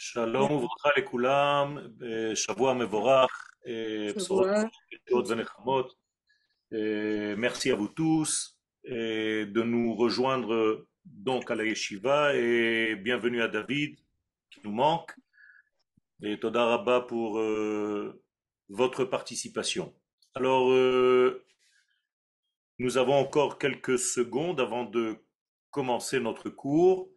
שלום וברכה לכולם, שבוע מבורך, בשורות טובות ונחמות. Merci à vous tous de nous rejoindre donc à la yeshiva et bienvenue à David qui nous manque. Et Toda Rabba pour euh, votre participation. Alors, euh, nous avons encore quelques secondes avant de commencer notre cours.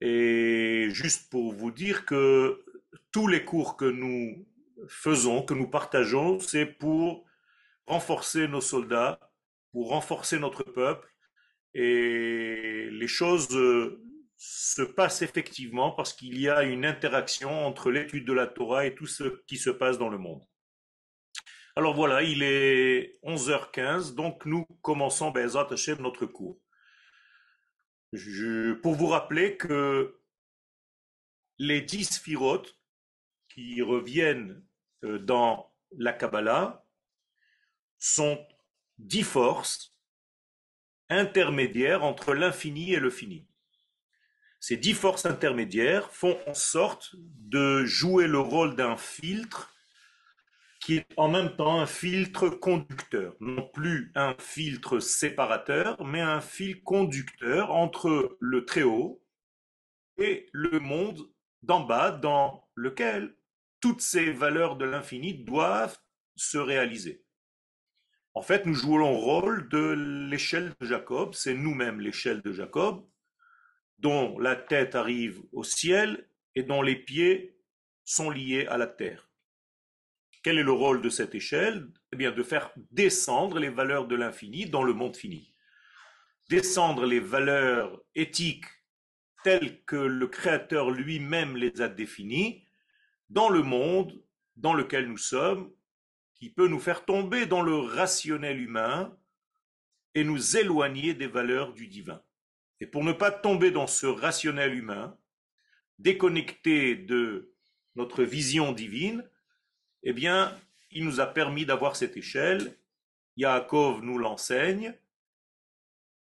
Et juste pour vous dire que tous les cours que nous faisons, que nous partageons, c'est pour renforcer nos soldats, pour renforcer notre peuple. Et les choses euh, se passent effectivement parce qu'il y a une interaction entre l'étude de la Torah et tout ce qui se passe dans le monde. Alors voilà, il est 11h15, donc nous commençons Bezat Hashem notre cours pour vous rappeler que les dix sphirotes qui reviennent euh, dans la Kabbalah sont dix forces intermédiaires entre l'infini et le fini. Ces dix forces intermédiaires font en sorte de jouer le rôle d'un filtre qui est en même temps un filtre conducteur, non plus un filtre séparateur, mais un fil conducteur entre le très haut et le monde d'en bas dans lequel toutes ces valeurs de l'infini doivent se réaliser. En fait, nous jouons le rôle de l'échelle de Jacob, c'est nous-mêmes l'échelle de Jacob, dont la tête arrive au ciel et dont les pieds sont liés à la terre. Quel est le rôle de cette échelle? Eh bien, de faire descendre les valeurs de l'infini dans le monde fini. Descendre les valeurs éthiques telles que le Créateur lui-même les a définies dans le monde dans lequel nous sommes, qui peut nous faire tomber dans le rationnel humain et nous éloigner des valeurs du divin. Et pour ne pas tomber dans ce rationnel humain, déconnecté de notre vision divine, eh bien, il nous a permis d'avoir cette échelle. Yaakov nous l'enseigne.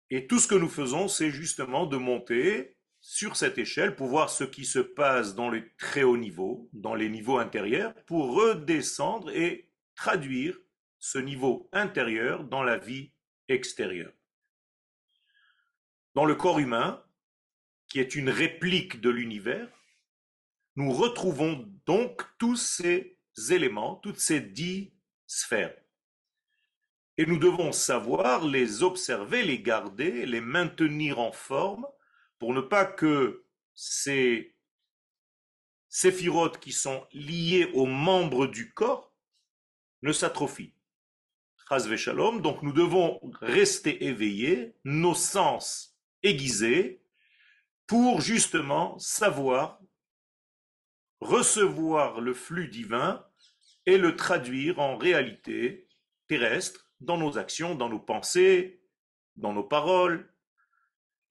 Et tout ce que nous faisons, c'est justement de monter sur cette échelle pour voir ce qui se passe dans les très hauts niveaux, dans les niveaux intérieurs, pour redescendre et traduire ce niveau intérieur dans la vie extérieure. Dans le corps humain, qui est une réplique de l'univers, nous retrouvons donc tous ces éléments, toutes ces dix sphères. Et nous devons savoir les observer, les garder, les maintenir en forme pour ne pas que ces séphirotes qui sont liés aux membres du corps ne s'atrophient. Shalom, donc nous devons rester éveillés, nos sens aiguisés, pour justement savoir recevoir le flux divin et le traduire en réalité terrestre dans nos actions, dans nos pensées, dans nos paroles.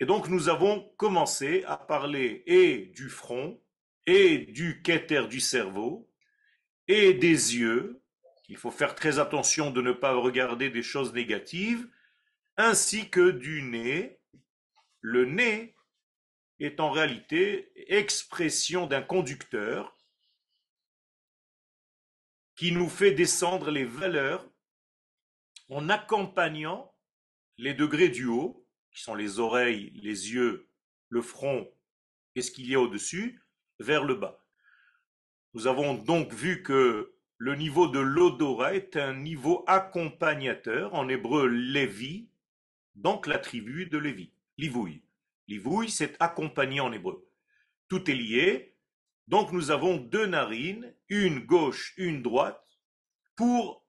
Et donc nous avons commencé à parler et du front, et du quêter du cerveau, et des yeux, il faut faire très attention de ne pas regarder des choses négatives, ainsi que du nez. Le nez est en réalité expression d'un conducteur qui nous fait descendre les valeurs en accompagnant les degrés du haut, qui sont les oreilles, les yeux, le front et ce qu'il y a au-dessus, vers le bas. Nous avons donc vu que le niveau de l'odorat est un niveau accompagnateur, en hébreu Lévi, donc la tribu de Lévi, Livouille. Livouille, c'est accompagné en hébreu. Tout est lié. Donc nous avons deux narines, une gauche, une droite, pour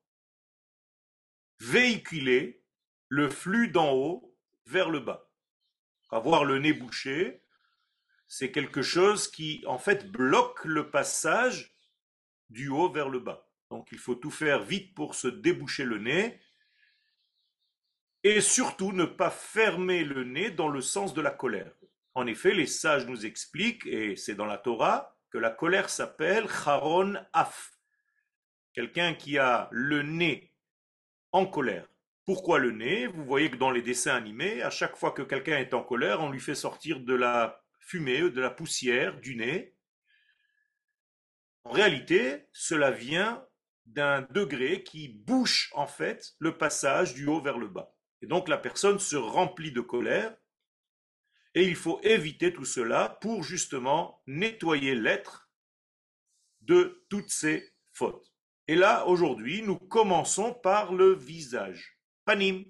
véhiculer le flux d'en haut vers le bas. Avoir le nez bouché, c'est quelque chose qui en fait bloque le passage du haut vers le bas. Donc il faut tout faire vite pour se déboucher le nez et surtout ne pas fermer le nez dans le sens de la colère. En effet, les sages nous expliquent, et c'est dans la Torah, que la colère s'appelle Charon Af. Quelqu'un qui a le nez en colère. Pourquoi le nez? Vous voyez que dans les dessins animés, à chaque fois que quelqu'un est en colère, on lui fait sortir de la fumée, de la poussière du nez. En réalité, cela vient d'un degré qui bouche en fait le passage du haut vers le bas. Et donc la personne se remplit de colère et il faut éviter tout cela pour justement nettoyer l'être de toutes ces fautes. Et là, aujourd'hui, nous commençons par le visage. Panim.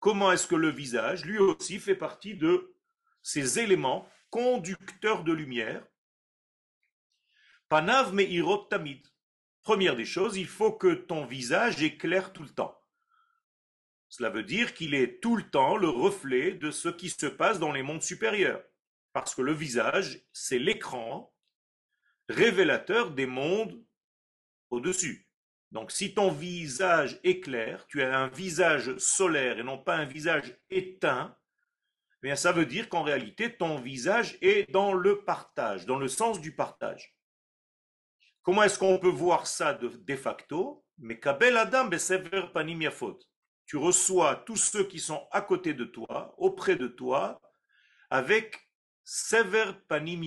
Comment est-ce que le visage, lui aussi, fait partie de ces éléments conducteurs de lumière? Panav me'irot tamid. Première des choses, il faut que ton visage éclaire tout le temps. Cela veut dire qu'il est tout le temps le reflet de ce qui se passe dans les mondes supérieurs. Parce que le visage, c'est l'écran révélateur des mondes au-dessus. Donc si ton visage est clair, tu as un visage solaire et non pas un visage éteint, eh ça veut dire qu'en réalité ton visage est dans le partage, dans le sens du partage. Comment est-ce qu'on peut voir ça de, facto? Mais kabel adam panim yafot tu reçois tous ceux qui sont à côté de toi, auprès de toi, avec sever panim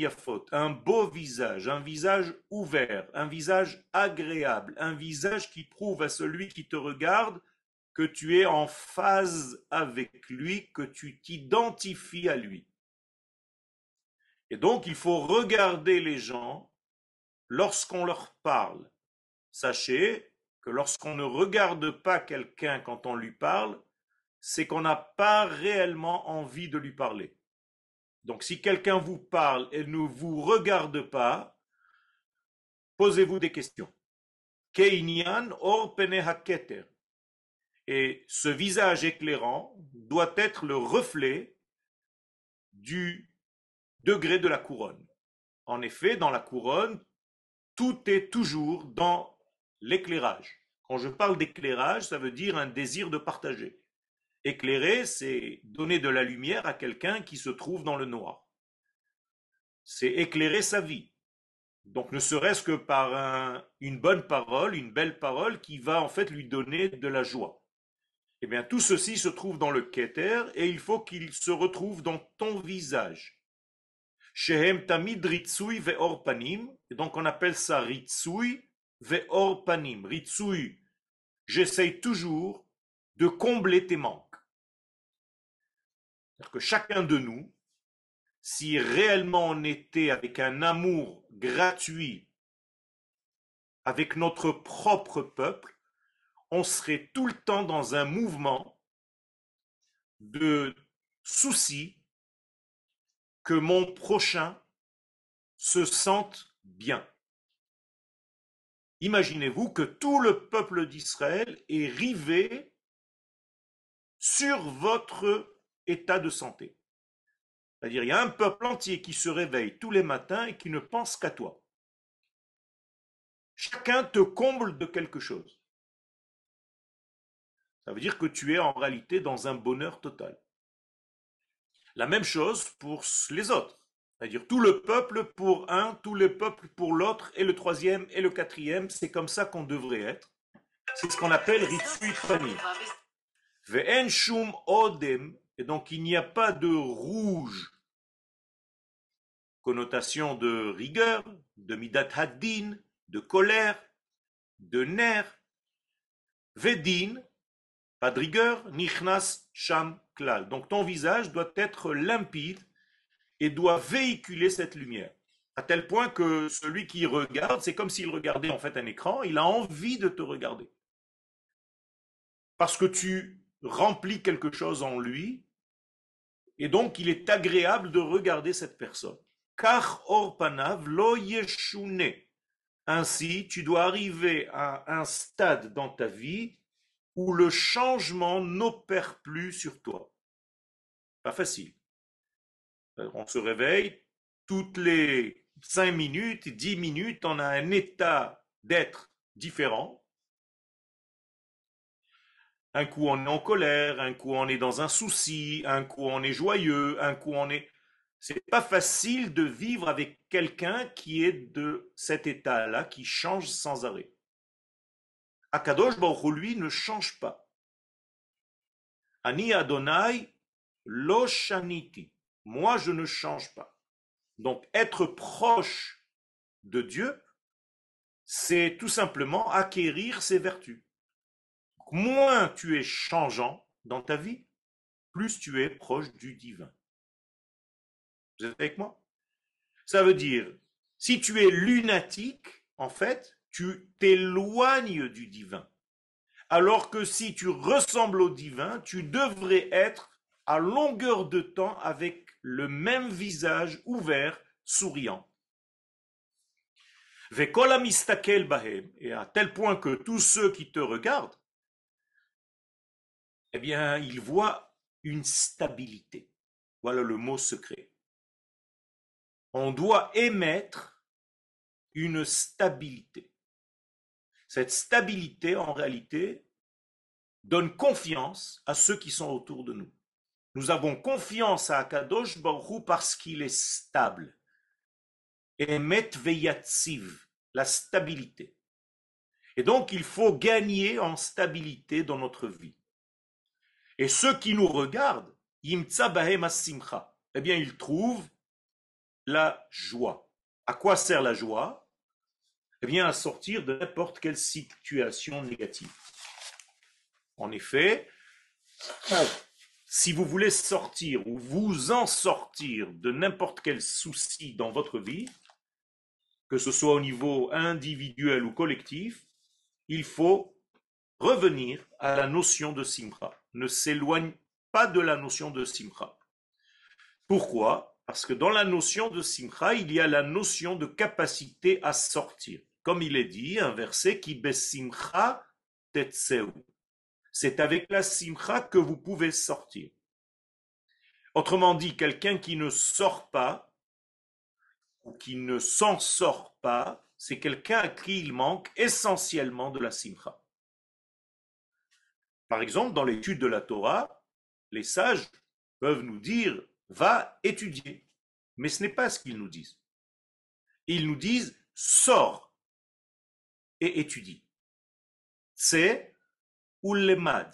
un beau visage, un visage ouvert, un visage agréable, un visage qui prouve à celui qui te regarde que tu es en phase avec lui, que tu t'identifies à lui. Et donc, il faut regarder les gens lorsqu'on leur parle. Sachez que lorsqu'on ne regarde pas quelqu'un quand on lui parle, c'est qu'on n'a pas réellement envie de lui parler. Donc si quelqu'un vous parle et ne vous regarde pas, posez-vous des questions. Et ce visage éclairant doit être le reflet du degré de la couronne. En effet, dans la couronne, tout est toujours dans l'éclairage. Quand je parle d'éclairage, ça veut dire un désir de partager. Éclairer, c'est donner de la lumière à quelqu'un qui se trouve dans le noir. C'est éclairer sa vie. Donc ne serait-ce que par une bonne parole, une belle parole qui va en fait lui donner de la joie. Eh bien, tout ceci se trouve dans le Keter et il faut qu'il se retrouve dans ton visage. Shehem tamid ritsui donc on appelle ça ritsui ve'or panim. Ritsui, j'essaye toujours de combler tes manques. que chacun de nous, si réellement on était avec un amour gratuit avec notre propre peuple, on serait tout le temps dans un mouvement de souci que mon prochain se sente bien. Imaginez-vous que tout le peuple d'Israël est rivé sur votre état de santé. C'est-à-dire, il y a un peuple entier qui se réveille tous les matins et qui ne pense qu'à toi. Chacun te comble de quelque chose. Ça veut dire que tu es en réalité dans un bonheur total. La même chose pour les autres. C'est-à-dire tout le peuple pour un, tout le peuple pour l'autre, et le troisième et le quatrième, c'est comme ça qu'on devrait être. C'est ce qu'on appelle Ritsui Ve'en shum odem, et donc il n'y a pas de rouge, connotation de rigueur, de midat haddin, de colère, de nerf. Vedin, pas de rigueur, nichnas sham klal. Donc ton visage doit être limpide et doit véhiculer cette lumière. À tel point que celui qui regarde, c'est comme s'il regardait en fait un écran, il a envie de te regarder. Parce que tu remplis quelque chose en lui, et donc il est agréable de regarder cette personne. Car orpanav lo yeshune. Ainsi, tu dois arriver à un stade dans ta vie où le changement n'opère plus sur toi. Pas facile. Euh, on se réveille, toutes les cinq minutes, dix minutes, on a un état d'être différent. Un coup on est en colère, un coup on est dans un souci, un coup on est joyeux, un coup on est... C'est pas facile de vivre avec quelqu'un qui est de cet état-là, qui change sans arrêt. Akadosh Baruch lui ne change pas. Ani Adonai lo shaniti. Moi, je ne change pas. Donc, être proche de Dieu, c'est tout simplement acquérir ses vertus. Moins tu es changeant dans ta vie, plus tu es proche du divin. Vous êtes avec moi? Ça veut dire, si tu es lunatique, en fait, tu t'éloignes du divin. Alors que si tu ressembles au divin, tu devrais être à longueur de temps avec le même visage ouvert, souriant. Et à tel point que tous ceux qui te regardent, eh bien, ils voient une stabilité. Voilà le mot secret. On doit émettre une stabilité. Cette stabilité, en réalité, donne confiance à ceux qui sont autour de nous. Nous avons confiance à Akadosh Baruch parce qu'il est stable. Emet veyatsiv, la stabilité. Et donc, il faut gagner en stabilité dans notre vie. Et ceux qui nous regardent, yimtsa bahem simcha, eh bien, ils trouvent la joie. À quoi sert la joie? Eh bien, à sortir de n'importe quelle situation négative. En effet, si vous voulez sortir ou vous en sortir de n'importe quel souci dans votre vie, que ce soit au niveau individuel ou collectif, il faut revenir à la notion de simra. Ne s'éloigne pas de la notion de simra. Pourquoi? Parce que dans la notion de simra, il y a la notion de capacité à sortir. Comme il est dit, un verset qui besimcha tetseu. C'est avec la simcha que vous pouvez sortir. Autrement dit, quelqu'un qui ne sort pas ou qui ne s'en sort pas, c'est quelqu'un à qui il manque essentiellement de la simcha. Par exemple, dans l'étude de la Torah, les sages peuvent nous dire va étudier. Mais ce n'est pas ce qu'ils nous disent. Ils nous disent sors et étudie. C'est Ulemad.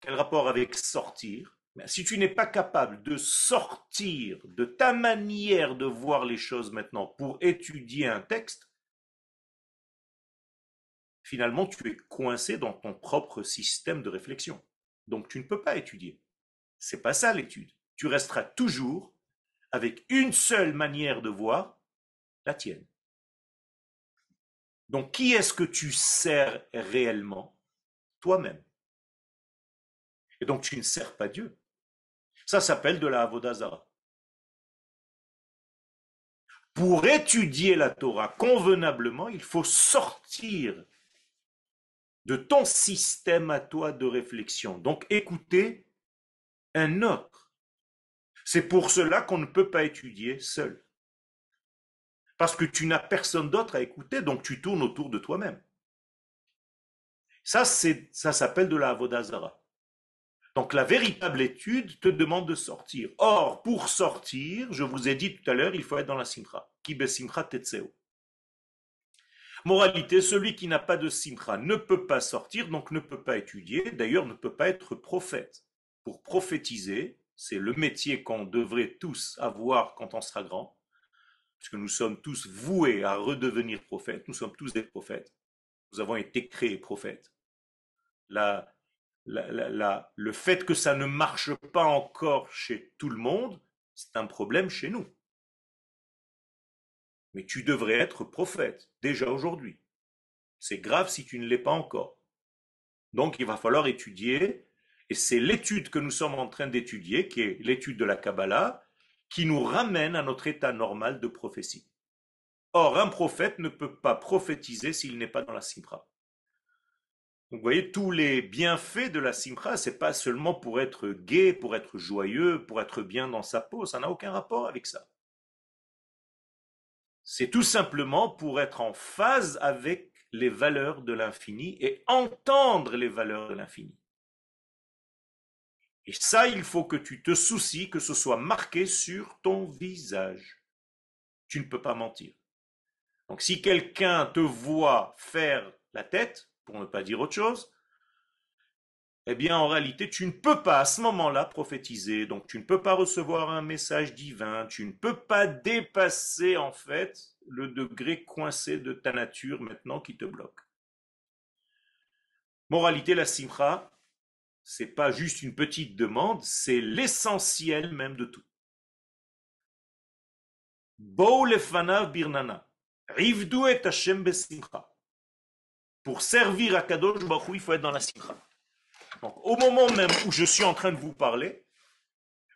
Quel rapport avec sortir? Si tu n'es pas capable de sortir de ta manière de voir les choses maintenant pour étudier un texte, finalement tu es coincé dans ton propre système de réflexion. Donc tu ne peux pas étudier. C'est pas ça l'étude. Tu resteras toujours avec une seule manière de voir, la tienne. Donc qui est-ce que tu sers réellement? Toi-même. Et donc tu ne sers pas Dieu. Ça s'appelle de la Avodazara. Pour étudier la Torah convenablement, il faut sortir de ton système à toi de réflexion. Donc écouter un autre. C'est pour cela qu'on ne peut pas étudier seul. Parce que tu n'as personne d'autre à écouter, donc tu tournes autour de toi-même. Ça, ça s'appelle de la Avodazara. Donc la véritable étude te demande de sortir. Or, pour sortir, je vous ai dit tout à l'heure, il faut être dans la simcha. Kibe simcha tetseo. Moralité, celui qui n'a pas de simcha ne peut pas sortir, donc ne peut pas étudier, d'ailleurs ne peut pas être prophète. Pour prophétiser, c'est le métier qu'on devrait tous avoir quand on sera grand, puisque nous sommes tous voués à redevenir prophètes, nous sommes tous des prophètes, nous avons été créés prophètes la, le fait que ça ne marche pas encore chez tout le monde, c'est un problème chez nous. Mais tu devrais être prophète déjà aujourd'hui. C'est grave si tu ne l'es pas encore. Donc il va falloir étudier, et c'est l'étude que nous sommes en train d'étudier, qui est l'étude de la Kabbalah, qui nous ramène à notre état normal de prophétie. Or, un prophète ne peut pas prophétiser s'il n'est pas dans la Sibra. Vous voyez, tous les bienfaits de la simcha, c'est pas seulement pour être gai, pour être joyeux, pour être bien dans sa peau, ça n'a aucun rapport avec ça. C'est tout simplement pour être en phase avec les valeurs de l'infini et entendre les valeurs de l'infini. Et ça, il faut que tu te soucies que ce soit marqué sur ton visage. Tu ne peux pas mentir. Donc si quelqu'un te voit faire la tête, pour ne pas dire autre chose, eh bien en réalité tu ne peux pas à ce moment-là prophétiser, donc tu ne peux pas recevoir un message divin, tu ne peux pas dépasser en fait le degré coincé de ta nature maintenant qui te bloque. Moralité, la simcha, c'est pas juste une petite demande, c'est l'essentiel même de tout. birnana. Et Pour servir à Kadosh il faut être dans la simcha. Donc, au moment même où je suis en train de vous parler,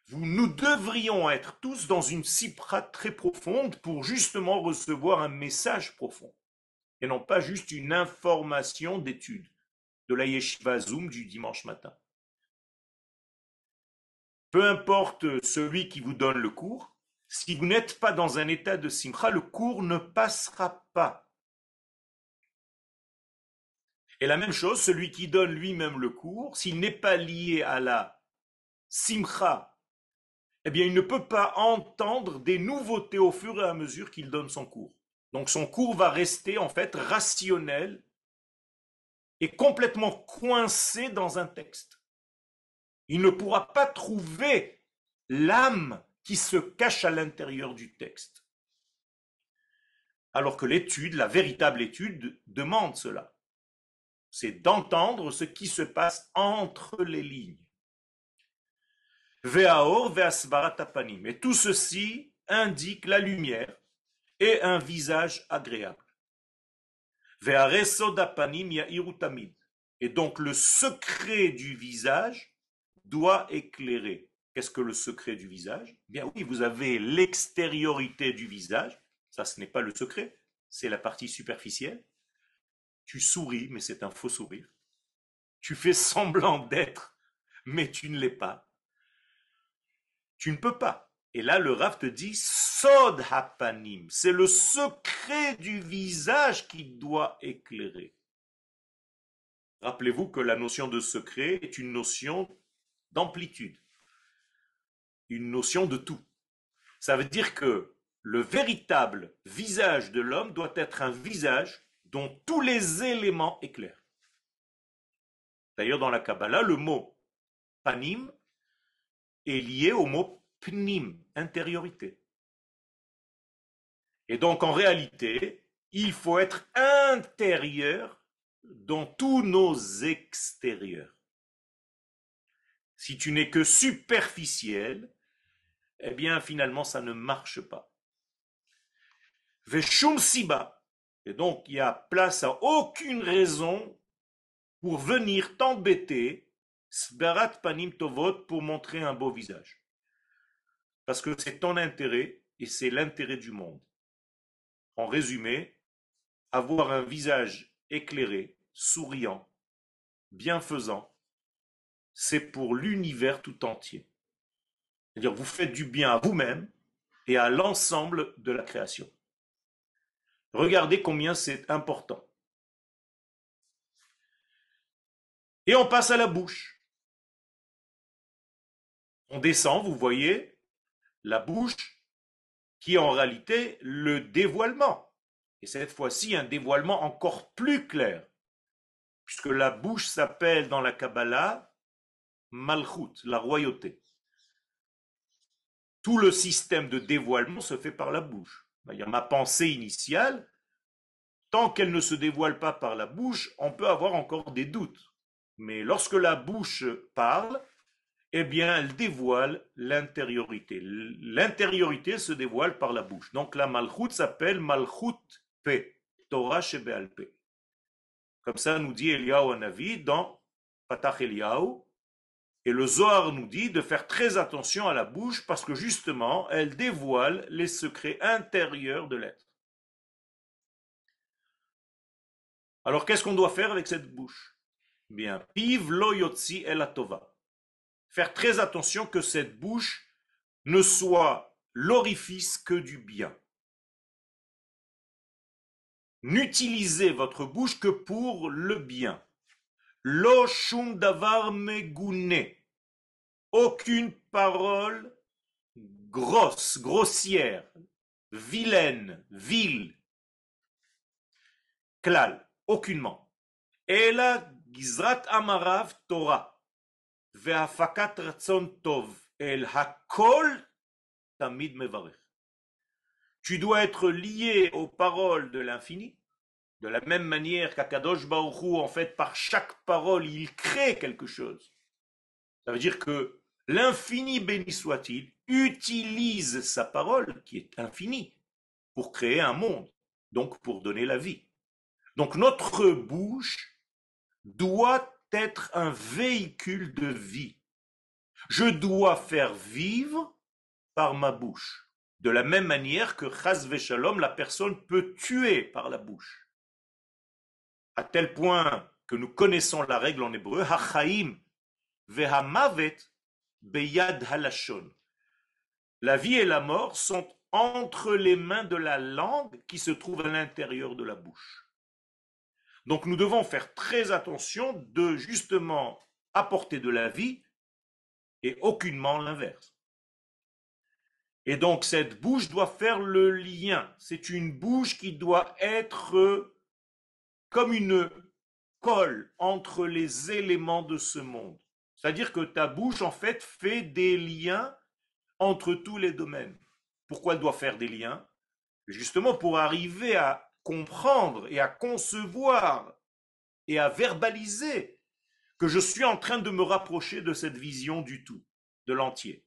nous devrions être tous dans une sipra très profonde pour justement recevoir un message profond. Et non pas juste une information d'étude de la yeshiva Zoom du dimanche matin. Peu importe celui qui vous donne le cours, si vous n'êtes pas dans un état de simcha, le cours ne passera pas. Et la même chose, celui qui donne lui-même le cours, s'il n'est pas lié à la simcha, eh bien, il ne peut pas entendre des nouveautés au fur et à mesure qu'il donne son cours. Donc son cours va rester en fait rationnel et complètement coincé dans un texte. Il ne pourra pas trouver l'âme qui se cache à l'intérieur du texte. Alors que l'étude, la véritable étude, demande cela. C'est d'entendre ce qui se passe entre les lignes. Ve'aor ve'asvaratapanim. Et tout ceci indique la lumière et un visage agréable. Et donc le secret du visage doit éclairer. Qu'est-ce que le secret du visage? Bien oui, vous avez l'extériorité du visage. Ça, ce n'est pas le secret, c'est la partie superficielle. Tu souris, mais c'est un faux sourire. Tu fais semblant d'être, mais tu ne l'es pas. Tu ne peux pas. Et là, le Rav te dit Sod hapanim. C'est le secret du visage qui doit éclairer. Rappelez-vous que la notion de secret est une notion d'amplitude, une notion de tout. Ça veut dire que le véritable visage de l'homme doit être un visage dont tous les éléments éclairent. D'ailleurs, dans la Kabbalah, le mot panim est lié au mot pnim, intériorité. Et donc en réalité, il faut être intérieur dans tous nos extérieurs. Si tu n'es que superficiel, eh bien finalement ça ne marche pas. Veshum siba. Et donc il y a place à aucune raison pour venir t'embêter, sberat panim tovot, pour montrer un beau visage. Parce que c'est ton intérêt et c'est l'intérêt du monde. En résumé, avoir un visage éclairé, souriant, bienfaisant, c'est pour l'univers tout entier. C'est-à-dire vous faites du bien à vous-même et à l'ensemble de la création. Regardez combien c'est important. Et on passe à la bouche. On descend, vous voyez, la bouche, qui est en réalité le dévoilement. Et cette fois-ci, un dévoilement encore plus clair, puisque la bouche s'appelle dans la Kabbalah Malchut, la royauté. Tout le système de dévoilement se fait par la bouche. Ma pensée initiale, tant qu'elle ne se dévoile pas par la bouche, on peut avoir encore des doutes. Mais lorsque la bouche parle, eh bien, elle dévoile l'intériorité. L'intériorité se dévoile par la bouche. Donc, la malchut s'appelle malchut pe, Torah shebeal pe. Comme ça nous dit Eliyahu Navi dans Patach Eliyahu. Et le Zohar nous dit de faire très attention à la bouche parce que justement, elle dévoile les secrets intérieurs de l'être. Alors, qu'est-ce qu'on doit faire avec cette bouche? Bien, piv lo yotzi elatova faire très attention que cette bouche ne soit l'orifice que du bien. N'utilisez votre bouche que pour le bien. Loshum davar megouneh. Aucune parole grosse, grossière, vilaine, vile. Klal, aucunement. Ela gizrat amarav Torah. Ve'afakat ratzon tov. El hakol tamid mevarech. Tu dois être lié aux paroles de l'infini de la même manière qu'Akadosh Hu, en fait, par chaque parole, il crée quelque chose. Ça veut dire que l'infini, béni soit-il, utilise sa parole, qui est infinie, pour créer un monde, donc pour donner la vie. Donc notre bouche doit être un véhicule de vie. Je dois faire vivre par ma bouche. De la même manière que Chaz Shalom, la personne peut tuer par la bouche. À tel point que nous connaissons la règle en hébreu, Hachaim vehamavet beyad halashon. La vie et la mort sont entre les mains de la langue qui se trouve à l'intérieur de la bouche. Donc nous devons faire très attention de justement apporter de la vie et aucunement l'inverse. Et donc cette bouche doit faire le lien. C'est une bouche qui doit être comme une colle entre les éléments de ce monde. C'est-à-dire que ta bouche, en fait, fait des liens entre tous les domaines. Pourquoi elle doit faire des liens? Justement pour arriver à comprendre et à concevoir et à verbaliser que je suis en train de me rapprocher de cette vision du tout, de l'entier.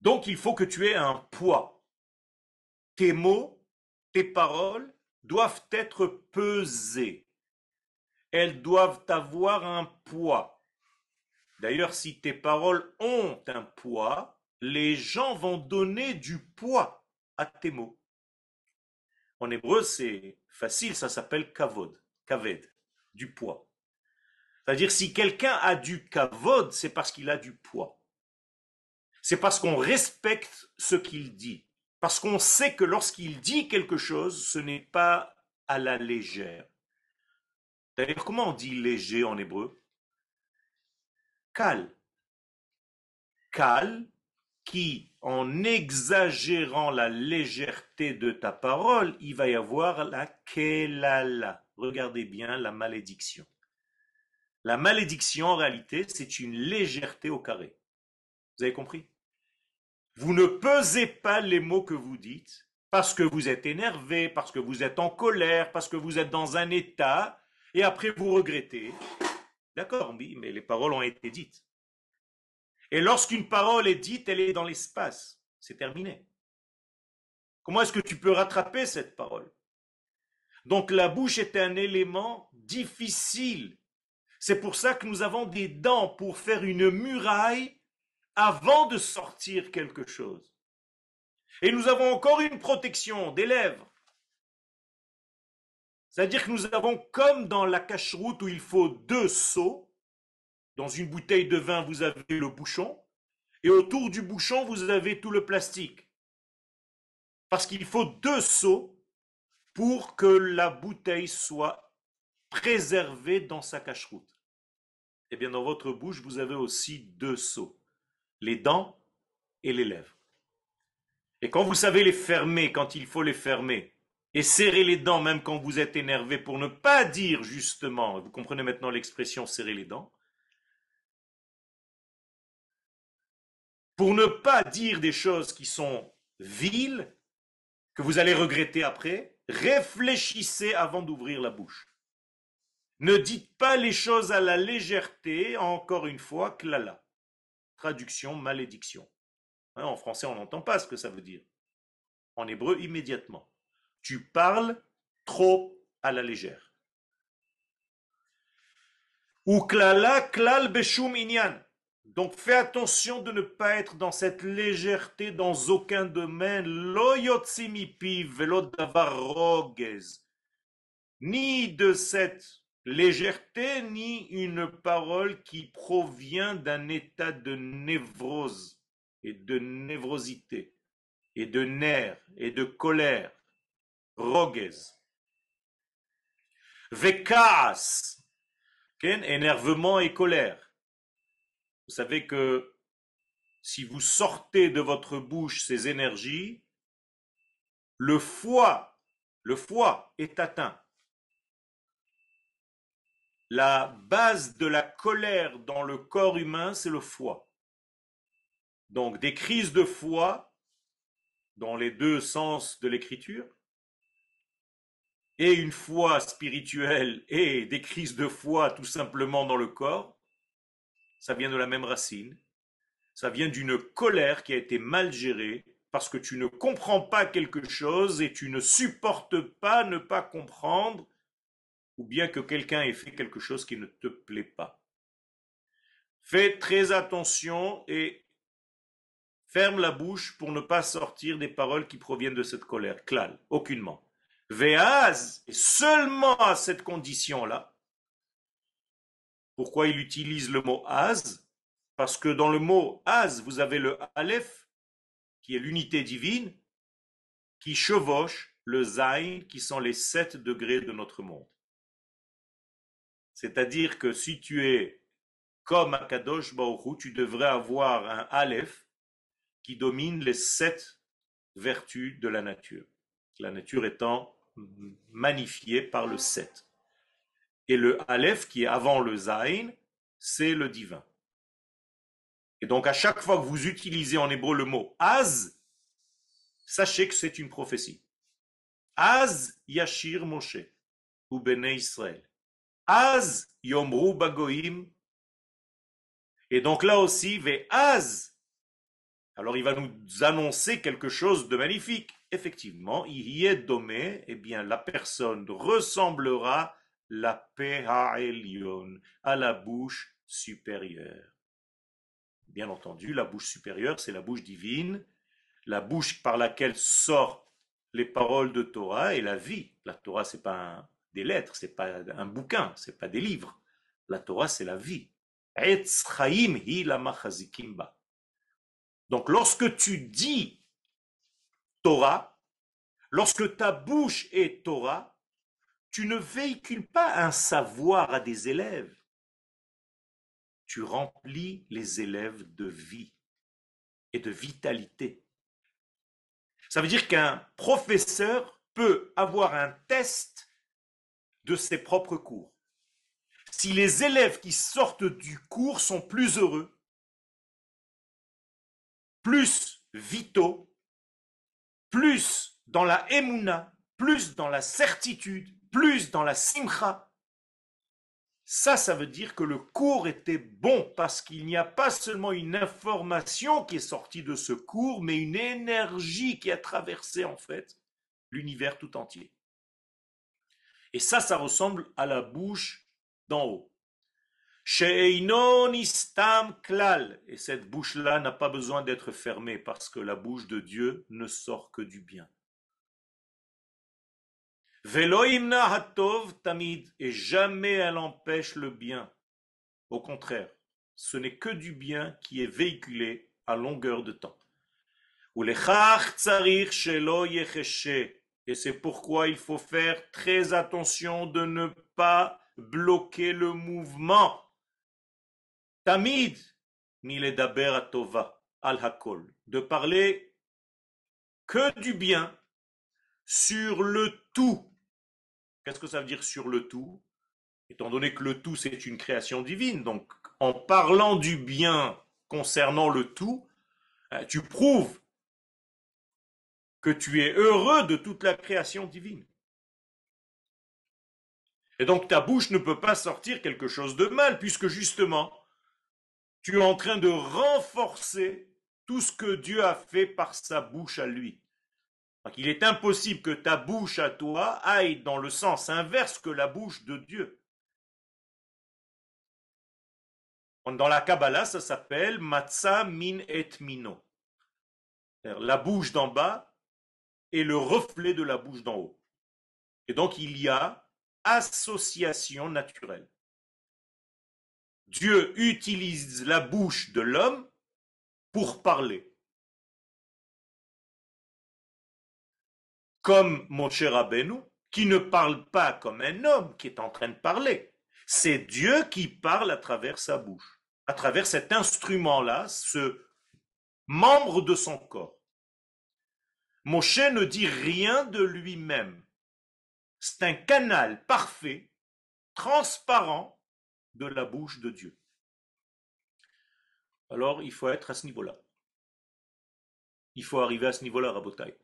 Donc il faut que tu aies un poids. Tes mots, tes paroles doivent être pesées. Elles doivent avoir un poids. D'ailleurs, si tes paroles ont un poids, les gens vont donner du poids à tes mots. En hébreu, c'est facile, ça s'appelle kavod, kaved, du poids. C'est-à-dire, si quelqu'un a du kavod, c'est parce qu'il a du poids. C'est parce qu'on respecte ce qu'il dit. Parce qu'on sait que lorsqu'il dit quelque chose, ce n'est pas à la légère. D'ailleurs, comment on dit léger en hébreu? Kal. Kal, qui, en exagérant la légèreté de ta parole, il va y avoir la kelala. Regardez bien la malédiction. La malédiction, en réalité, c'est une légèreté au carré. Vous avez compris? Vous ne pesez pas les mots que vous dites parce que vous êtes énervé, parce que vous êtes en colère, parce que vous êtes dans un état, et après vous regrettez. D'accord, oui, mais les paroles ont été dites. Et lorsqu'une parole est dite, elle est dans l'espace. C'est terminé. Comment est-ce que tu peux rattraper cette parole? Donc la bouche est un élément difficile. C'est pour ça que nous avons des dents pour faire une muraille avant de sortir quelque chose. Et nous avons encore une protection des lèvres. C'est-à-dire que nous avons comme dans la cache-route où il faut deux seaux, dans une bouteille de vin, vous avez le bouchon, et autour du bouchon, vous avez tout le plastique. Parce qu'il faut deux seaux pour que la bouteille soit préservée dans sa cache-route. Eh bien, dans votre bouche, vous avez aussi deux seaux, les dents et les lèvres. Et quand vous savez les fermer, quand il faut les fermer, et serrer les dents même quand vous êtes énervé pour ne pas dire justement, vous comprenez maintenant l'expression serrer les dents, pour ne pas dire des choses qui sont viles, que vous allez regretter après, réfléchissez avant d'ouvrir la bouche. Ne dites pas les choses à la légèreté, encore une fois, klala. Traduction, malédiction. Hein, en français, on n'entend pas ce que ça veut dire. En hébreu, immédiatement. Tu parles trop à la légère. Ou klala klal beshum inyan. Donc fais attention de ne pas être dans cette légèreté dans aucun domaine. Ni de cette légèreté, ni une parole qui provient d'un état de névrose et de névrosité et de nerfs et de colère. Rogues. Vekas. Énervement et colère. Vous savez que si vous sortez de votre bouche ces énergies, le foie, le foie est atteint. La base de la colère dans le corps humain, c'est le foie. Donc des crises de foi dans les deux sens de l'écriture, et une foi spirituelle et des crises de foi tout simplement dans le corps, ça vient de la même racine. Ça vient d'une colère qui a été mal gérée parce que tu ne comprends pas quelque chose et tu ne supportes pas ne pas comprendre ou bien que quelqu'un ait fait quelque chose qui ne te plaît pas. Fais très attention et ferme la bouche pour ne pas sortir des paroles qui proviennent de cette colère. Clal, aucunement. Véaz, et seulement à cette condition-là. Pourquoi il utilise le mot az? Parce que dans le mot az, vous avez le aleph, qui est l'unité divine, qui chevauche le zain, qui sont les sept degrés de notre monde. C'est-à-dire que si tu es comme Akadosh Baruch tu devrais avoir un aleph qui domine les sept vertus de la nature. La nature étant magnifiée par le sept. Et le aleph qui est avant le zain, c'est le divin. Et donc à chaque fois que vous utilisez en hébreu le mot az, sachez que c'est une prophétie. Az yashir Moshe ou Bene Israël. Az yomru bagoim. Et donc là aussi, ve az. Alors il va nous annoncer quelque chose de magnifique. Effectivement, il y est domé, eh bien la personne ressemblera la à la bouche supérieure. Bien entendu, la bouche supérieure, c'est la bouche divine, la bouche par laquelle sortent les paroles de Torah et la vie. La Torah, c'est pas des lettres, c'est pas un bouquin, c'est pas des livres. La Torah, c'est la vie. Donc lorsque tu dis Torah, lorsque ta bouche est Torah, tu ne véhicules pas un savoir à des élèves. Tu remplis les élèves de vie et de vitalité. Ça veut dire qu'un professeur peut avoir un test de ses propres cours. Si les élèves qui sortent du cours sont plus heureux, plus vitaux, plus dans la emuna, plus dans la certitude, plus dans la simcha, ça, ça veut dire que le cours était bon parce qu'il n'y a pas seulement une information qui est sortie de ce cours, mais une énergie qui a traversé en fait l'univers tout entier. Et ça, ça ressemble à la bouche d'en haut. klal. Et cette bouche-là n'a pas besoin d'être fermée parce que la bouche de Dieu ne sort que du bien. Veloimna hatov tamid. Et jamais elle empêche le bien. Au contraire, ce n'est que du bien qui est véhiculé à longueur de temps. Et c'est pourquoi il faut faire très attention de ne pas bloquer le mouvement. Tamid, miledaber atova, al hakol, de parler que du bien sur le tout. Qu'est-ce que ça veut dire sur le tout? Étant donné que le tout c'est une création divine, donc en parlant du bien concernant le tout, euh, tu prouves que tu es heureux de toute la création divine. Et donc ta bouche ne peut pas sortir quelque chose de mal, puisque justement, tu es en train de renforcer tout ce que Dieu a fait par sa bouche à lui. Donc il est impossible que ta bouche à toi aille dans le sens inverse que la bouche de Dieu. Dans la Kabbalah, ça s'appelle Matzah min et mino. La bouche d'en bas est le reflet de la bouche d'en haut. Et donc il y a association naturelle. Dieu utilise la bouche de l'homme pour parler. Comme mon cher Rabbeinu, qui ne parle pas comme un homme qui est en train de parler. C'est Dieu qui parle à travers sa bouche, à travers cet instrument-là, ce membre de son corps. Moshe ne dit rien de lui-même. C'est un canal parfait, transparent, de la bouche de Dieu. Alors il faut être à ce niveau-là. Il faut arriver à ce niveau-là, Rabotai.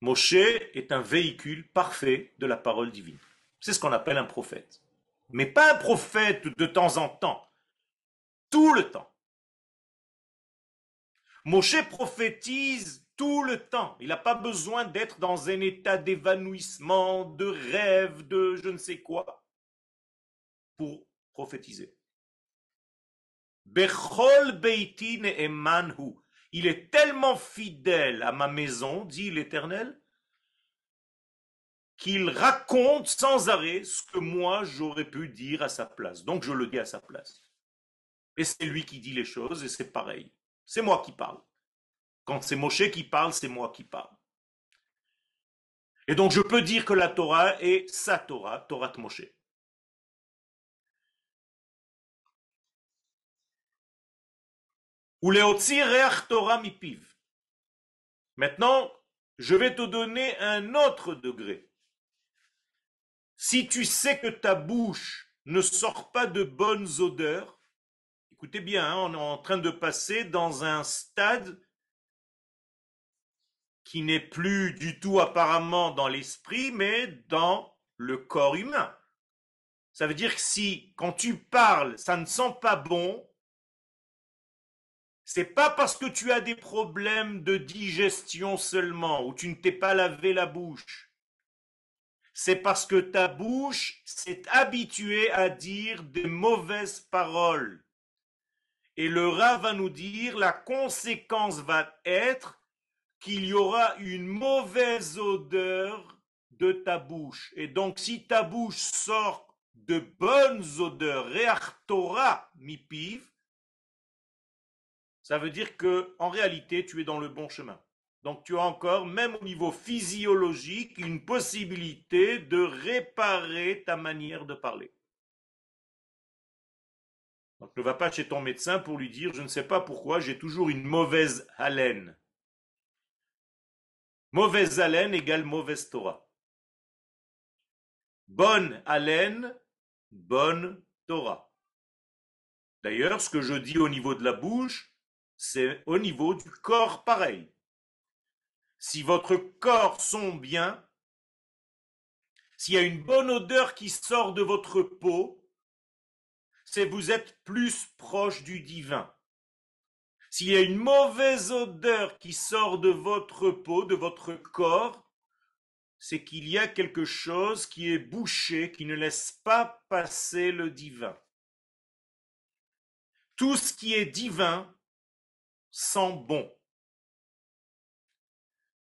Moshe est un véhicule parfait de la parole divine. C'est ce qu'on appelle un prophète. Mais pas un prophète de temps en temps, tout le temps. Moshe prophétise tout le temps. Il n'a pas besoin d'être dans un état d'évanouissement, de rêve, de je ne sais quoi, pour prophétiser. Bechol beitin emanhu. Il est tellement fidèle à ma maison, dit l'Éternel, qu'il raconte sans arrêt ce que moi j'aurais pu dire à sa place. Donc je le dis à sa place. Et c'est lui qui dit les choses et c'est pareil. C'est moi qui parle. Quand c'est Moshe qui parle, c'est moi qui parle. Et donc je peux dire que la Torah est sa Torah, Torah de Moshe. Ou Torah mipiv. Maintenant, je vais te donner un autre degré. Si tu sais que ta bouche ne sort pas de bonnes odeurs, écoutez bien, hein, on est en train de passer dans un stade qui n'est plus du tout apparemment dans l'esprit, mais dans le corps humain. Ça veut dire que si, quand tu parles, ça ne sent pas bon, c'est pas parce que tu as des problèmes de digestion seulement, ou tu ne t'es pas lavé la bouche. C'est parce que ta bouche s'est habituée à dire des mauvaises paroles. Et le rat va nous dire, la conséquence va être qu'il y aura une mauvaise odeur de ta bouche. Et donc, si ta bouche sort de bonnes odeurs, reachtora mipiv, ça veut dire que en réalité, tu es dans le bon chemin. Donc, tu as encore, même au niveau physiologique, une possibilité de réparer ta manière de parler. Donc, ne va pas chez ton médecin pour lui dire, je ne sais pas pourquoi, j'ai toujours une mauvaise haleine. Mauvaise haleine égale mauvaise Torah. Bonne haleine, bonne Torah. D'ailleurs, ce que je dis au niveau de la bouche, c'est au niveau du corps pareil. Si votre corps sent bien, s'il y a une bonne odeur qui sort de votre peau, c'est vous êtes plus proche du divin. S'il y a une mauvaise odeur qui sort de votre peau, de votre corps, c'est qu'il y a quelque chose qui est bouché, qui ne laisse pas passer le divin. Tout ce qui est divin sent bon.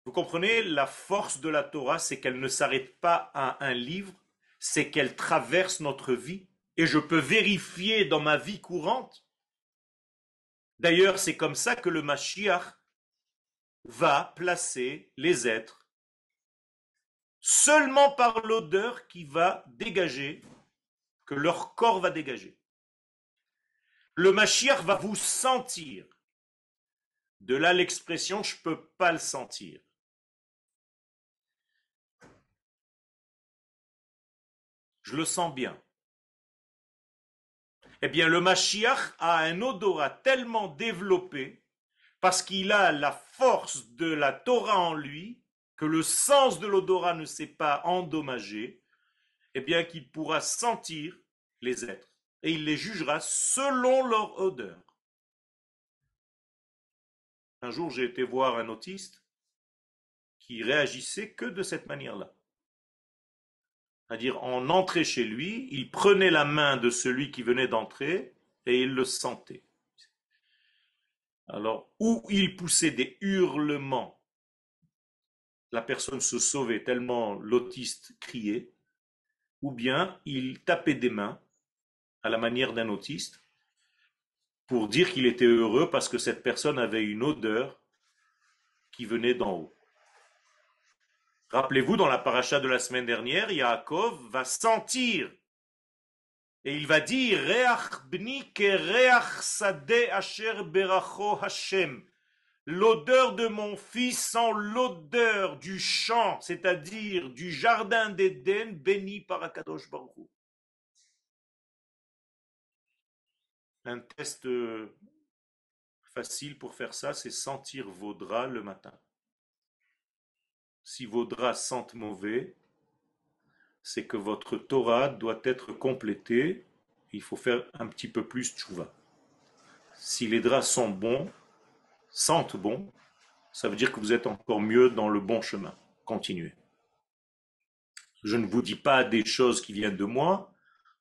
Vous comprenez, la force de la Torah, c'est qu'elle ne s'arrête pas à un livre, c'est qu'elle traverse notre vie. Et je peux vérifier dans ma vie courante D'ailleurs, c'est comme ça que le Mashiach va placer les êtres seulement par l'odeur qui va dégager, que leur corps va dégager. Le Mashiach va vous sentir. De là l'expression je ne peux pas le sentir. Je le sens bien eh bien le Mashiach a un odorat tellement développé parce qu'il a la force de la Torah en lui, que le sens de l'odorat ne s'est pas endommagé, eh bien qu'il pourra sentir les êtres et il les jugera selon leur odeur. Un jour, j'ai été voir un autiste qui réagissait que de cette manière-là. C'est-à-dire, on entrait chez lui, il prenait la main de celui qui venait d'entrer et il le sentait. Alors, où il poussait des hurlements, la personne se sauvait tellement l'autiste criait, ou bien il tapait des mains à la manière d'un autiste pour dire qu'il était heureux parce que cette personne avait une odeur qui venait d'en haut. Rappelez-vous, dans la paracha de la semaine dernière, Yaakov va sentir. Et il va dire L'odeur de mon fils sent l'odeur du champ, c'est-à-dire du jardin d'Éden béni par Akadosh Baruch Un test euh, facile pour faire ça, c'est sentir vos draps le matin. Si vos draps sentent mauvais, c'est que votre Torah doit être complétée. Il faut faire un petit peu plus tchouva. Si les draps sont bons, sentent bon, ça veut dire que vous êtes encore mieux dans le bon chemin. Continuez. Je ne vous dis pas des choses qui viennent de moi,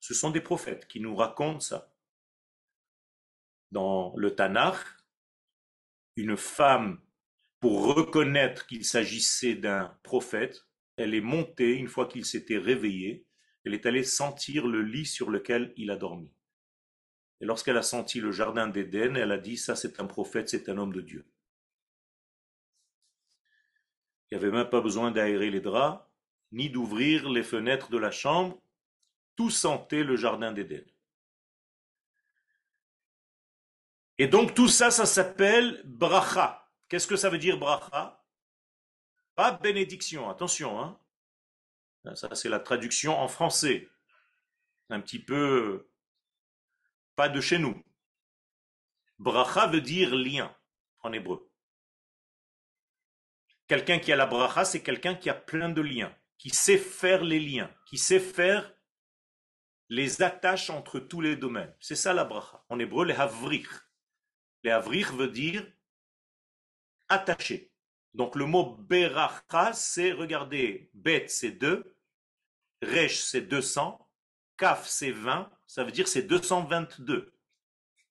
ce sont des prophètes qui nous racontent ça. Dans le Tanakh, une femme, pour reconnaître qu'il s'agissait d'un prophète, elle est montée une fois qu'il s'était réveillé, elle est allée sentir le lit sur lequel il a dormi. Et lorsqu'elle a senti le jardin d'Éden, elle a dit, ça c'est un prophète, c'est un homme de Dieu. Il n'y avait même pas besoin d'aérer les draps, ni d'ouvrir les fenêtres de la chambre, tout sentait le jardin d'Éden. Et donc tout ça, ça s'appelle bracha. Qu'est-ce que ça veut dire bracha? Pas bénédiction, attention. Hein ça, c'est la traduction en français. Un petit peu pas de chez nous. Bracha veut dire lien en hébreu. Quelqu'un qui a la bracha, c'est quelqu'un qui a plein de liens, qui sait faire les liens, qui sait faire les attaches entre tous les domaines. C'est ça la bracha. En hébreu, les havrich. Les havrich veut dire Donc le mot beracha, c'est, regardez, bet c'est deux, resh c'est 200, kaf c'est 20, ça veut dire c'est 222.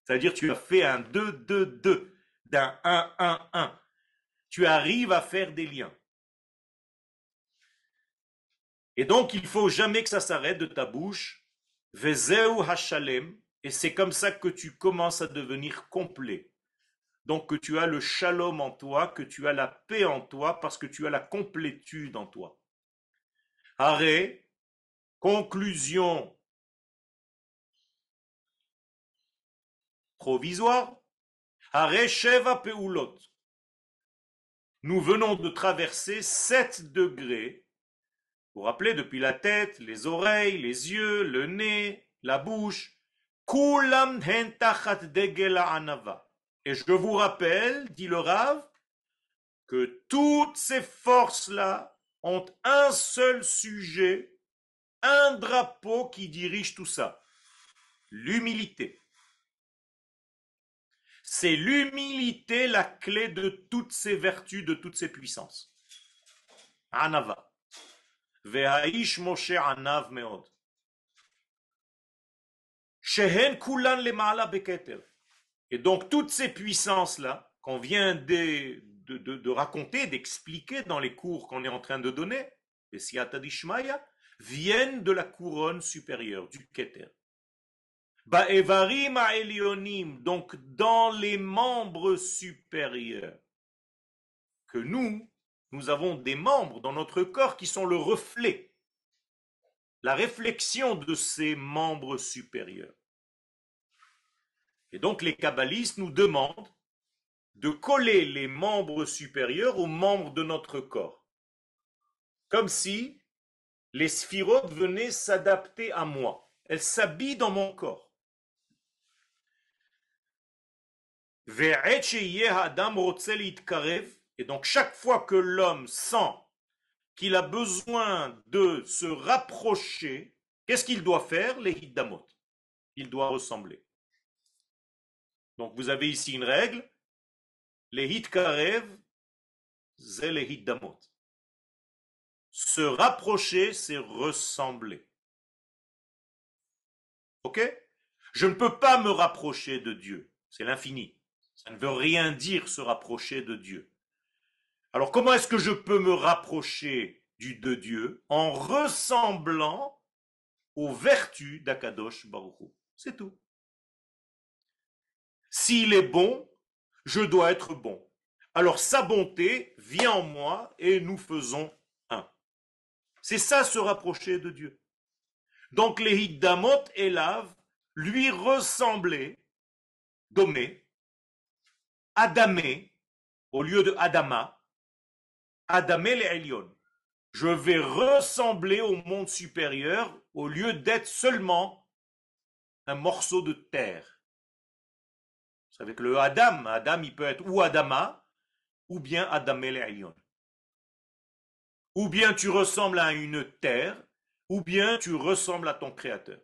Ça veut dire tu as fait un 2, 2, 2, d'un 1, 1, 1. Tu arrives à faire des liens. Et donc, il faut jamais que ça s'arrête de ta bouche. Vezeu. Et c'est comme ça que tu commences à devenir complet. Donc que tu as le shalom en toi, que tu as la paix en toi, parce que tu as la complétude en toi. Arrêt, conclusion provisoire. Peulot. Nous venons de traverser 7 degrés. Vous rappelez, depuis la tête, les oreilles, les yeux, le nez, la bouche. Et je vous rappelle, dit le Rav, que toutes ces forces-là ont un seul sujet, un drapeau qui dirige tout ça. L'humilité. C'est l'humilité la clé de toutes ces vertus, de toutes ces puissances. Anava. Ve'aish Moshe anav meod. Shehen kulan le beketer. Et donc toutes ces puissances-là qu'on vient de, raconter, d'expliquer dans les cours qu'on est en train de donner, les Siatadishmaya, viennent de la couronne supérieure, du Keter donc dans les membres supérieurs, que nous, nous avons des membres dans notre corps qui sont le reflet, la réflexion de ces membres supérieurs. Et donc les kabbalistes nous demandent de coller les membres supérieurs aux membres de notre corps, comme si les sphirotes venaient s'adapter à moi. Elles s'habillent dans mon corps. Et donc chaque fois que l'homme sent qu'il a besoin de se rapprocher, qu'est-ce qu'il doit faire Les hiddamot. Il doit ressembler. Donc vous avez ici une règle. Les hitkarev, c'est les hiddamot. Se rapprocher, c'est ressembler. Ok? Je ne peux pas me rapprocher de Dieu. C'est l'infini. Ça ne veut rien dire se rapprocher de Dieu. Alors comment est-ce que je peux me rapprocher du, de Dieu? En ressemblant aux vertus d'Akadosh Baruch C'est tout. S'il est bon, je dois être bon. Alors sa bonté vient en moi et nous faisons un. C'est ça se rapprocher de Dieu. Donc les Hiddamot Elav lui ressemblaient, Domé, Adamé, au lieu de Adama, Adamé les Elion. Je vais ressembler au monde supérieur au lieu d'être seulement un morceau de terre. Avec le Adam, Adam il peut être ou Adama, ou bien Adam Elion. Ou bien tu ressembles à une terre, ou bien tu ressembles à ton créateur.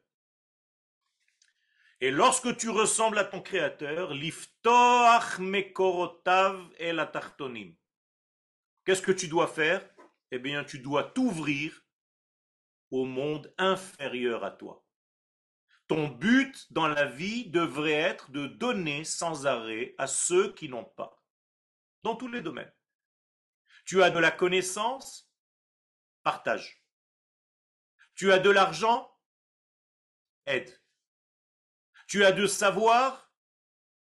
Et lorsque tu ressembles à ton créateur. Qu'est-ce que tu dois faire? Eh bien, tu dois t'ouvrir au monde inférieur à toi. Ton but dans la vie devrait être de donner sans arrêt à ceux qui n'ont pas, dans tous les domaines. Tu as de la connaissance, partage. Tu as de l'argent, aide. Tu as de savoir,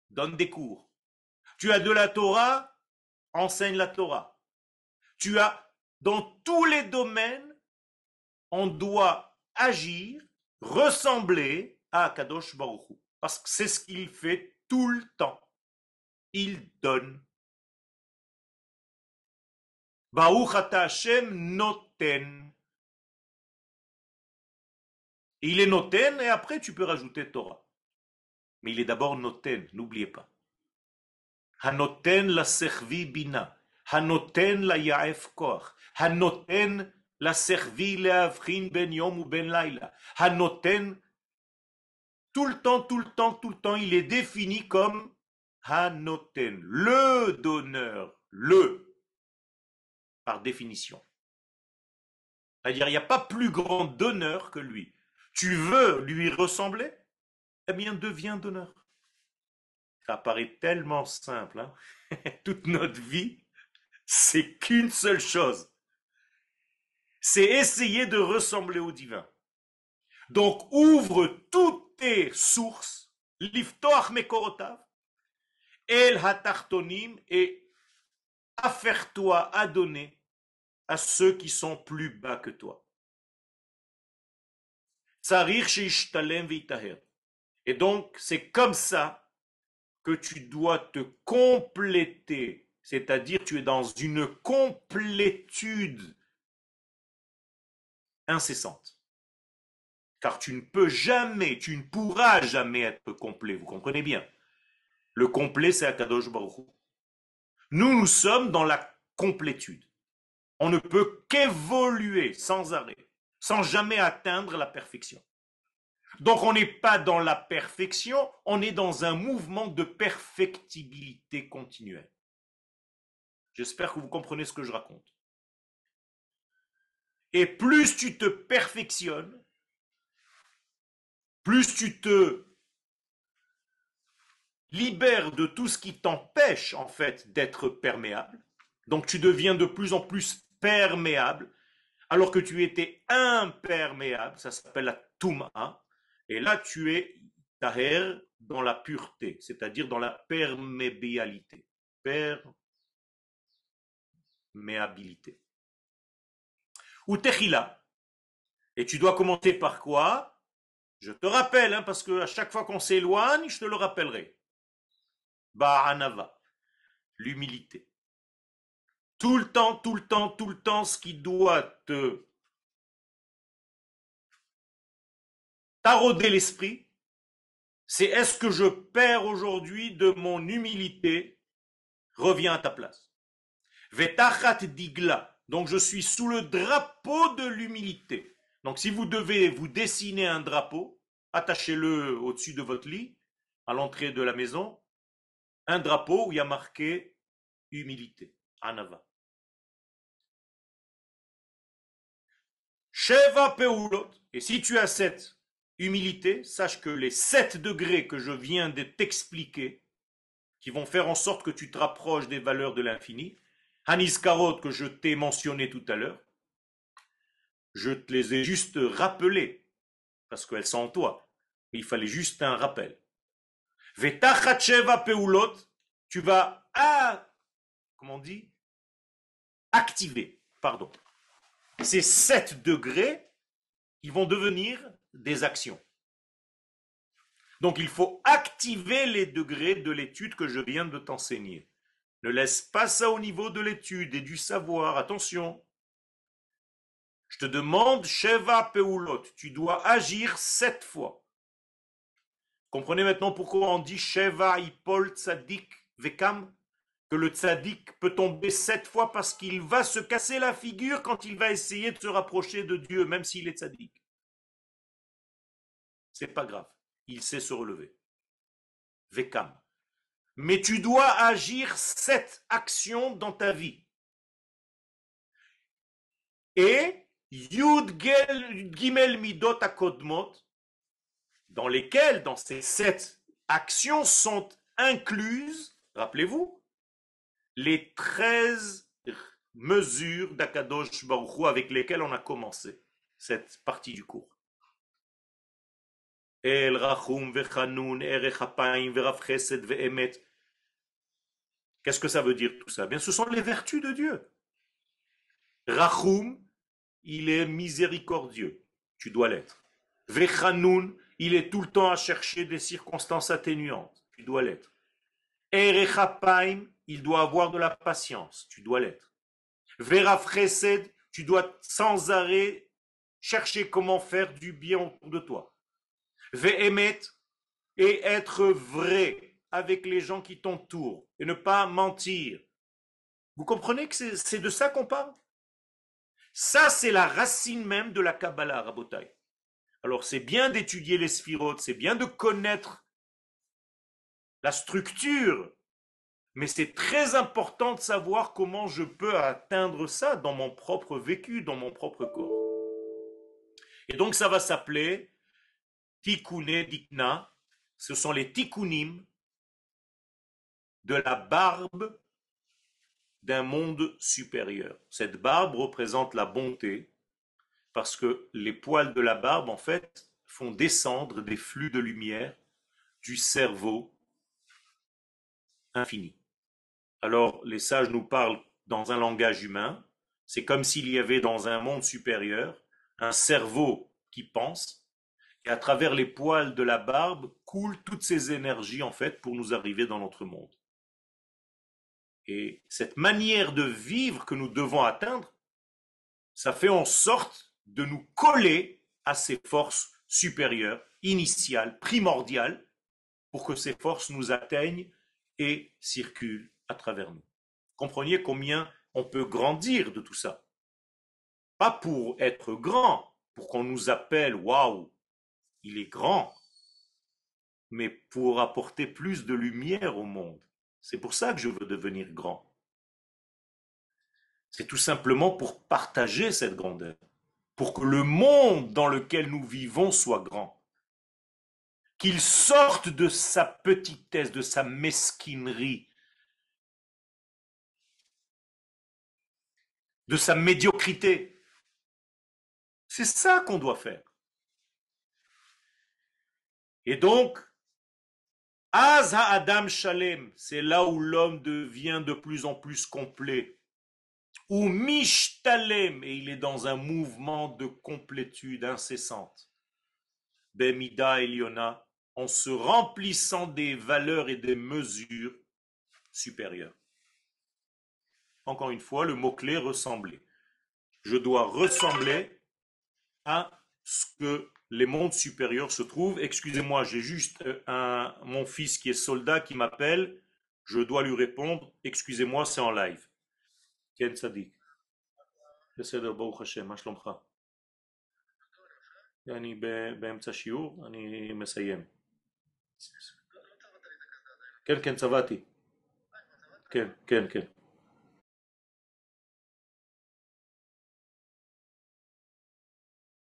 donne des cours. Tu as de la Torah, enseigne la Torah. Tu as, dans tous les domaines, on doit agir, ressembler à Kadosh Baruch Parce que c'est ce qu'il fait tout le temps. Il donne. Baruch Hashem noten. Il est noten et après tu peux rajouter Torah. Mais il est d'abord noten, n'oubliez pas. Hanoten la servi bina. Hanoten la yaef koch. Hanoten la servi le ben yom ou ben laila. Hanoten, tout le temps, tout le temps, tout le temps, il est défini comme Hanoten, le donneur, le, par définition. C'est-à-dire, il n'y a pas plus grand donneur que lui. Tu veux lui ressembler? Eh bien, deviens donneur. Ça paraît tellement simple. Hein. Toute notre vie, c'est qu'une seule chose. C'est essayer de ressembler au divin. Donc, ouvre toutes tes sources, liftoach mekorotav, el hatartonim, et affaire-toi à donner à ceux qui sont plus bas que toi. Et donc, c'est comme ça que tu dois te compléter, c'est-à-dire tu es dans une complétude incessante. Car tu ne peux jamais, tu ne pourras jamais être complet, vous comprenez bien? Le complet, c'est Akadosh Baruch Nous, nous sommes dans la complétude. On ne peut qu'évoluer sans arrêt, sans jamais atteindre la perfection. Donc on n'est pas dans la perfection, on est dans un mouvement de perfectibilité continuelle. J'espère que vous comprenez ce que je raconte. Et plus tu te perfectionnes, plus tu te libères de tout ce qui t'empêche en fait d'être perméable. Donc tu deviens de plus en plus perméable, alors que tu étais imperméable, ça s'appelle la touma. Et là, tu es taher dans la pureté, c'est-à-dire dans la perméabilité. Perméabilité. Ou techila. Et tu dois commencer par quoi? Je te rappelle, hein, parce que à chaque fois qu'on s'éloigne, je te le rappellerai. Ba'anava. L'humilité. Tout le temps, tout le temps, tout le temps, ce qui doit te tarauder l'esprit, c'est est-ce que je perds aujourd'hui de mon humilité Reviens à ta place. Vetachat digla. Donc je suis sous le drapeau de l'humilité. Donc si vous devez vous dessiner un drapeau, attachez-le au-dessus de votre lit, à l'entrée de la maison, un drapeau où il y a marqué humilité, anava. Sheva peulot. Et si tu as cette humilité, sache que les sept degrés que je viens de t'expliquer, qui vont faire en sorte que tu te rapproches des valeurs de l'infini, Haniskarot que je t'ai mentionné tout à l'heure, je te les ai juste rappelés, parce qu'elles sont en toi. Il fallait juste un rappel. Peulot, tu vas, ah, comment on dit, activer, pardon. Ces sept degrés, ils vont devenir des actions. Donc il faut activer les degrés de l'étude que je viens de t'enseigner. Ne laisse pas ça au niveau de l'étude et du savoir. Attention. Je te demande, Sheva Peulot, tu dois agir sept fois. Comprenez maintenant pourquoi on dit Sheva Ipol Tzadik Vekam que le tzaddik peut tomber sept fois parce qu'il va se casser la figure quand il va essayer de se rapprocher de Dieu, même s'il est tzaddik. C'est pas grave, il sait se relever. Vekam. Mais tu dois agir sept actions dans ta vie. Et Yud Gimel Midot Akodmot, dans lesquelles, dans ces sept actions, sont incluses, rappelez-vous, les treize mesures d'Akadosh Baruch avec lesquelles on a commencé cette partie du cours. El Rachum. Qu'est-ce que ça veut dire tout ça? Bien, ce sont les vertus de Dieu. Rachum, il est miséricordieux. Tu dois l'être. Vechanun, il est tout le temps à chercher des circonstances atténuantes. Tu dois l'être. Erechapaim, il doit avoir de la patience. Tu dois l'être. Verafresed, tu dois sans arrêt chercher comment faire du bien autour de toi. Ve'emet, et être vrai avec les gens qui t'entourent et ne pas mentir. Vous comprenez que c'est de ça qu'on parle? Ça, c'est la racine même de la Kabbalah, Rabotai. Alors, c'est bien d'étudier les sphirotes, c'est bien de connaître la structure, mais c'est très important de savoir comment je peux atteindre ça dans mon propre vécu, dans mon propre corps. Et donc, ça va s'appeler Tikkune Dikna, ce sont les tikkunim de la barbe d'un monde supérieur. Cette barbe représente la bonté, parce que les poils de la barbe, en fait, font descendre des flux de lumière du cerveau infini. Alors, les sages nous parlent dans un langage humain. C'est comme s'il y avait dans un monde supérieur un cerveau qui pense et à travers les poils de la barbe coulent toutes ces énergies en fait pour nous arriver dans notre monde. Et cette manière de vivre que nous devons atteindre, ça fait en sorte de nous coller à ces forces supérieures, initiales, primordiales, pour que ces forces nous atteignent et circulent à travers nous. Comprenez combien on peut grandir de tout ça. Pas pour être grand, pour qu'on nous appelle waouh, il est grand, mais pour apporter plus de lumière au monde. C'est pour ça que je veux devenir grand. C'est tout simplement pour partager cette grandeur, pour que le monde dans lequel nous vivons soit grand. Qu'il sorte de sa petitesse, de sa mesquinerie, de sa médiocrité. C'est ça qu'on doit faire. Et donc, Az Adam Shalem, c'est là où l'homme devient de plus en plus complet. Ou Mishtalem, et il est dans un mouvement de complétude incessante. Bemida Eliona, en se remplissant des valeurs et des mesures supérieures. Encore une fois, le mot-clé ressembler. Je dois ressembler à ce que les mondes supérieurs se trouvent. Excusez-moi, j'ai juste euh, un, mon fils qui est soldat qui m'appelle. Je dois lui répondre. Excusez-moi, c'est en live. Ken Sadik. ברוך השם, מה שלומך? אני באמצע שיעור, אני מסיים. כן, כן, צבעתי. כן, כן, כן.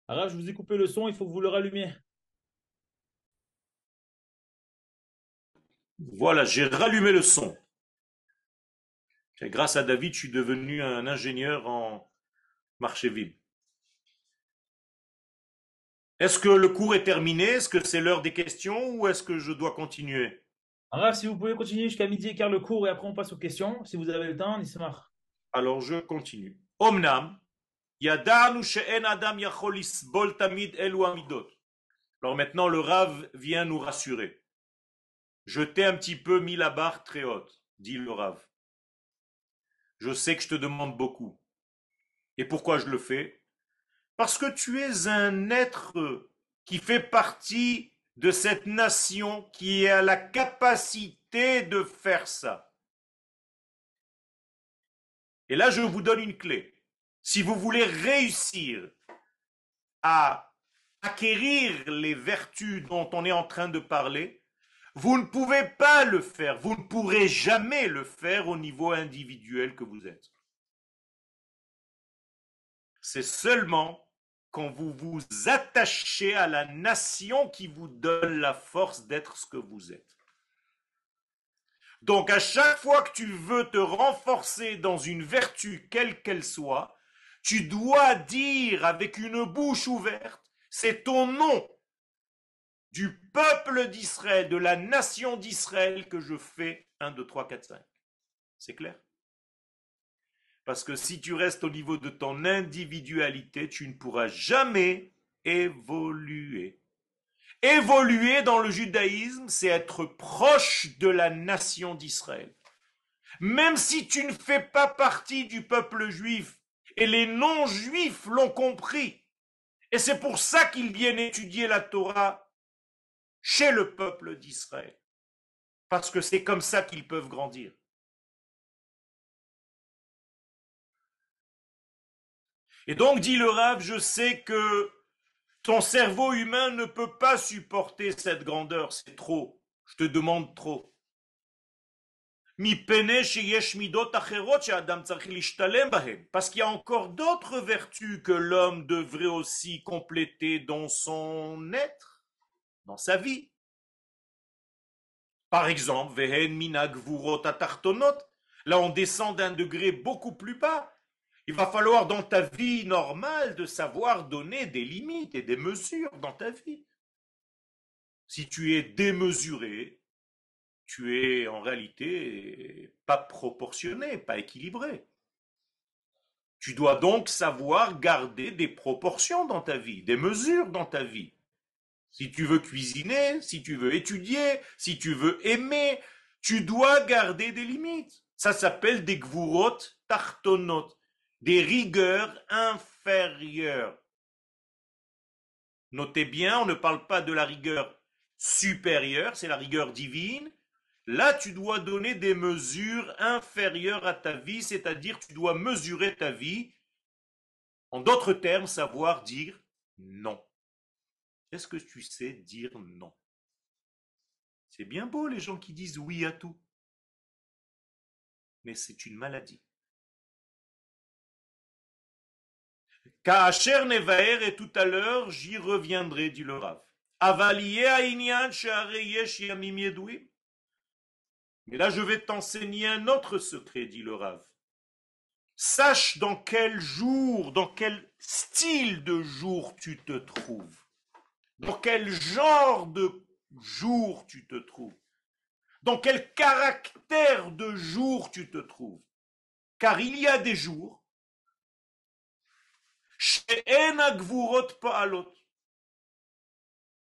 Alors, je vous ai coupé le son, il faut que vous le rallumiez. Voilà, j'ai rallumé le son. grâce à David, je suis devenu un ingénieur en marché vide. Est-ce que le cours est terminé? Est-ce que c'est l'heure des questions ou est-ce que je dois continuer? Alors, si vous pouvez continuer jusqu'à midi quart le cours et après on passe aux questions, si vous avez le temps, Nismar. Alors, je continue. Omnam, alors maintenant, le Rav vient nous rassurer. Je t'ai un petit peu mis la barre très haute, dit le Rav. Je sais que je te demande beaucoup. Et pourquoi je le fais? Parce que tu es un être qui fait partie de cette nation qui a la capacité de faire ça. Et là, je vous donne une clé. Si vous voulez réussir à acquérir les vertus dont on est en train de parler, vous ne pouvez pas le faire, vous ne pourrez jamais le faire au niveau individuel que vous êtes. C'est seulement quand vous vous attachez à la nation qui vous donne la force d'être ce que vous êtes. Donc à chaque fois que tu veux te renforcer dans une vertu, quelle qu'elle soit, tu dois dire avec une bouche ouverte, c'est ton nom du peuple d'Israël, de la nation d'Israël que je fais 1, 2, 3, 4, 5. C'est clair? Parce que si tu restes au niveau de ton individualité, tu ne pourras jamais évoluer. Évoluer dans le judaïsme, c'est être proche de la nation d'Israël. Même si tu ne fais pas partie du peuple juif, et les non-juifs l'ont compris, et c'est pour ça qu'ils viennent étudier la Torah chez le peuple d'Israël, parce que c'est comme ça qu'ils peuvent grandir. Et donc, dit le Rav, je sais que ton cerveau humain ne peut pas supporter cette grandeur, c'est trop. Je te demande trop. Parce qu'il y a encore d'autres vertus que l'homme devrait aussi compléter dans son être, dans sa vie. Par exemple, là on descend d'un degré beaucoup plus bas. Il va falloir dans ta vie normale de savoir donner des limites et des mesures dans ta vie. Si tu es démesuré, tu es en réalité pas proportionné, pas équilibré. Tu dois donc savoir garder des proportions dans ta vie, des mesures dans ta vie. Si tu veux cuisiner, si tu veux étudier, si tu veux aimer, tu dois garder des limites. Ça s'appelle des gvurot tartonot des rigueurs inférieures. Notez bien, on ne parle pas de la rigueur supérieure, c'est la rigueur divine. Là, tu dois donner des mesures inférieures à ta vie, c'est-à-dire tu dois mesurer ta vie. En d'autres termes, savoir dire non. Est-ce que tu sais dire non? C'est bien beau les gens qui disent oui à tout. Mais c'est une maladie. Kacher Nevaer et tout à l'heure, j'y reviendrai, dit le Rav. Mais là, je vais t'enseigner un autre secret, dit le Rav. Sache dans quel jour, dans quel style de jour tu te trouves. Dans quel genre de jour tu te trouves? Dans quel caractère de jour tu te trouves? Car il y a des jours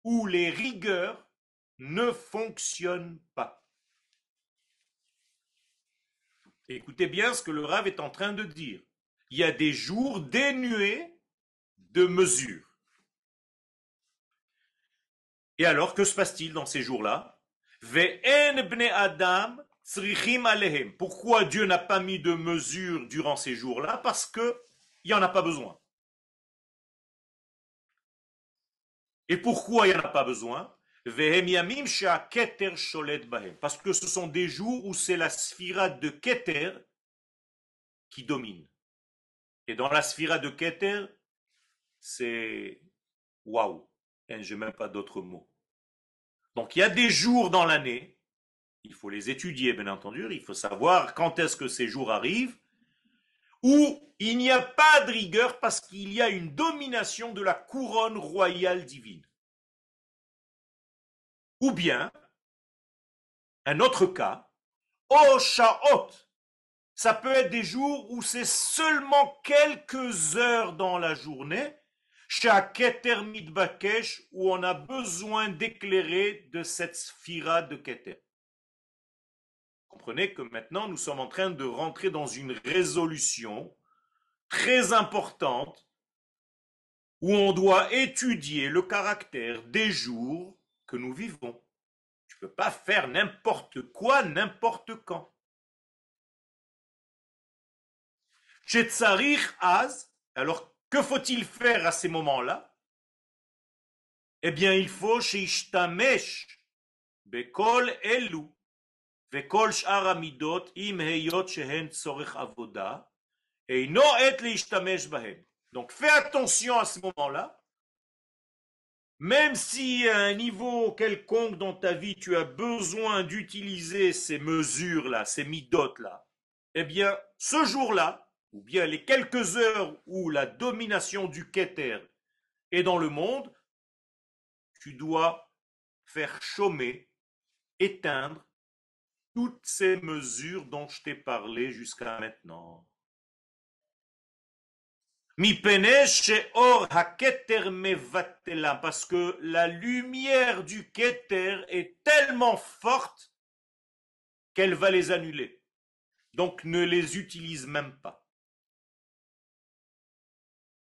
où les rigueurs ne fonctionnent pas. Écoutez bien ce que le Rav est en train de dire. Il y a des jours dénués de mesures. Et alors, que se passe-t-il dans ces jours-là? Pourquoi Dieu n'a pas mis de mesures durant ces jours-là? Parce qu'il n'y en a pas besoin. Et pourquoi il n'y en a pas besoin? Parce que ce sont des jours où c'est la sphira de Keter qui domine. Et dans la sphira de Keter, c'est waouh. Je n'ai même pas d'autres mots. Donc il y a des jours dans l'année, il faut les étudier bien entendu, il faut savoir quand est-ce que ces jours arrivent, où il n'y a pas de rigueur parce qu'il y a une domination de la couronne royale divine. Ou bien, un autre cas, Oshaot, ça peut être des jours où c'est seulement quelques heures dans la journée, Bakesh, où on a besoin d'éclairer de cette sphira de Keter. Comprenez que maintenant nous sommes en train de rentrer dans une résolution très importante où on doit étudier le caractère des jours que nous vivons. Tu peux pas faire n'importe quoi, n'importe quand. Az, alors que faut-il faire à ces moments-là? Eh bien, il faut chez bekol elu, vekol sh'ar amidot im heyot shehen avoda, et no et bahem. Donc fais attention à ce moment-là, même si à un niveau quelconque dans ta vie tu as besoin d'utiliser ces mesures-là, ces midotes-là, eh bien, ce jour-là, ou bien les quelques heures où la domination du Keter est dans le monde, tu dois faire chômer, éteindre toutes ces mesures dont je t'ai parlé jusqu'à maintenant. Parce que la lumière du Keter est tellement forte qu'elle va les annuler. Donc ne les utilise même pas.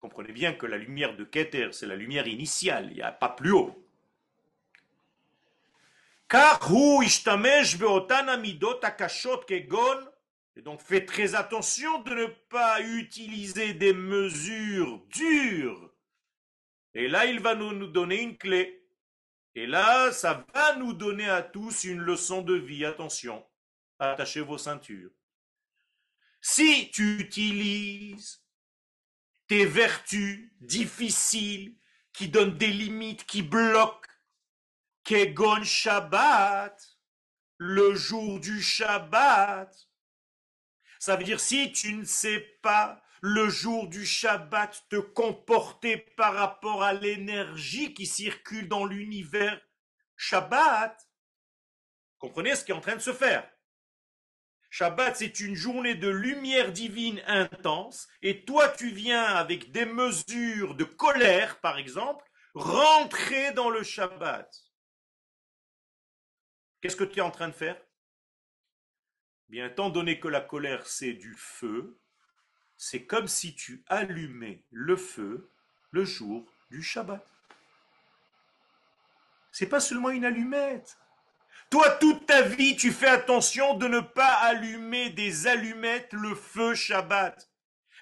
Comprenez bien que la lumière de Keter, c'est la lumière initiale, il n'y a pas plus haut. Et donc fais très attention de ne pas utiliser des mesures dures. Et là, il va nous, nous donner une clé. Et là, ça va nous donner à tous une leçon de vie. Attention, attachez vos ceintures. Si tu utilises tes vertus difficiles qui donnent des limites, qui bloquent, Kegon Shabbat, le jour du Shabbat, ça veut dire si tu ne sais pas le jour du Shabbat te comporter par rapport à l'énergie qui circule dans l'univers Shabbat, comprenez ce qui est en train de se faire. Shabbat, c'est une journée de lumière divine intense, et toi, tu viens avec des mesures de colère, par exemple, rentrer dans le Shabbat. Qu'est-ce que tu es en train de faire? Bien, étant donné que la colère c'est du feu, c'est comme si tu allumais le feu le jour du Shabbat. C'est pas seulement une allumette. Toi, toute ta vie, tu fais attention de ne pas allumer des allumettes le feu Shabbat.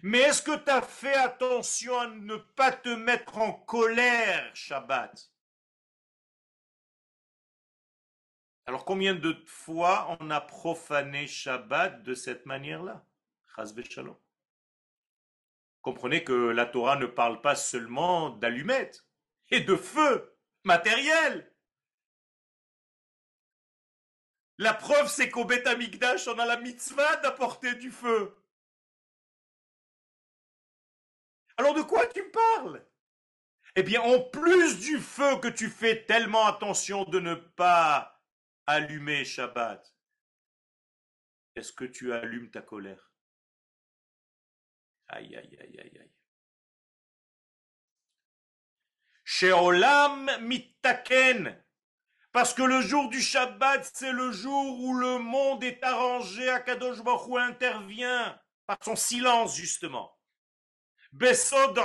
Mais est-ce que tu as fait attention à ne pas te mettre en colère Shabbat? Alors combien de fois on a profané Shabbat de cette manière-là? Comprenez que la Torah ne parle pas seulement d'allumettes et de feu matériel. La preuve, c'est qu'au Beth Amikdash, on a la mitzvah d'apporter du feu. Alors de quoi tu parles? Eh bien, en plus du feu que tu fais tellement attention de ne pas allumer Shabbat, est-ce que tu allumes ta colère? Aïe, aïe, aïe, aïe, aïe. Sheolam mitaken. Parce que le jour du Shabbat, c'est le jour où le monde est arrangé, Akadosh Baruch intervient par son silence, justement. Besod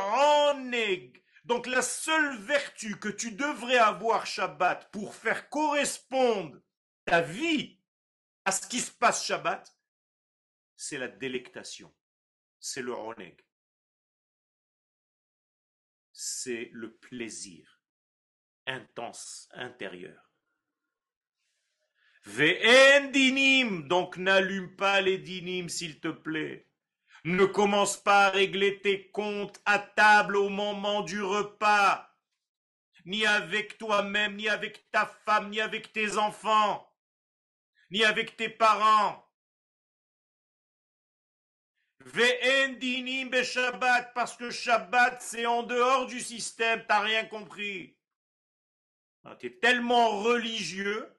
Donc la seule vertu que tu devrais avoir Shabbat pour faire correspondre ta vie à ce qui se passe Shabbat, c'est la délectation, c'est le roneg, c'est le plaisir intense intérieur. Ve'en dinim, donc n'allume pas les dinim s'il te plaît. Ne commence pas à régler tes comptes à table au moment du repas, ni avec toi-même, ni avec ta femme, ni avec tes enfants ni avec tes parents. Ve'endinim Shabbat, parce que Shabbat, c'est en dehors du système, t'as rien compris. Ah, tu es tellement religieux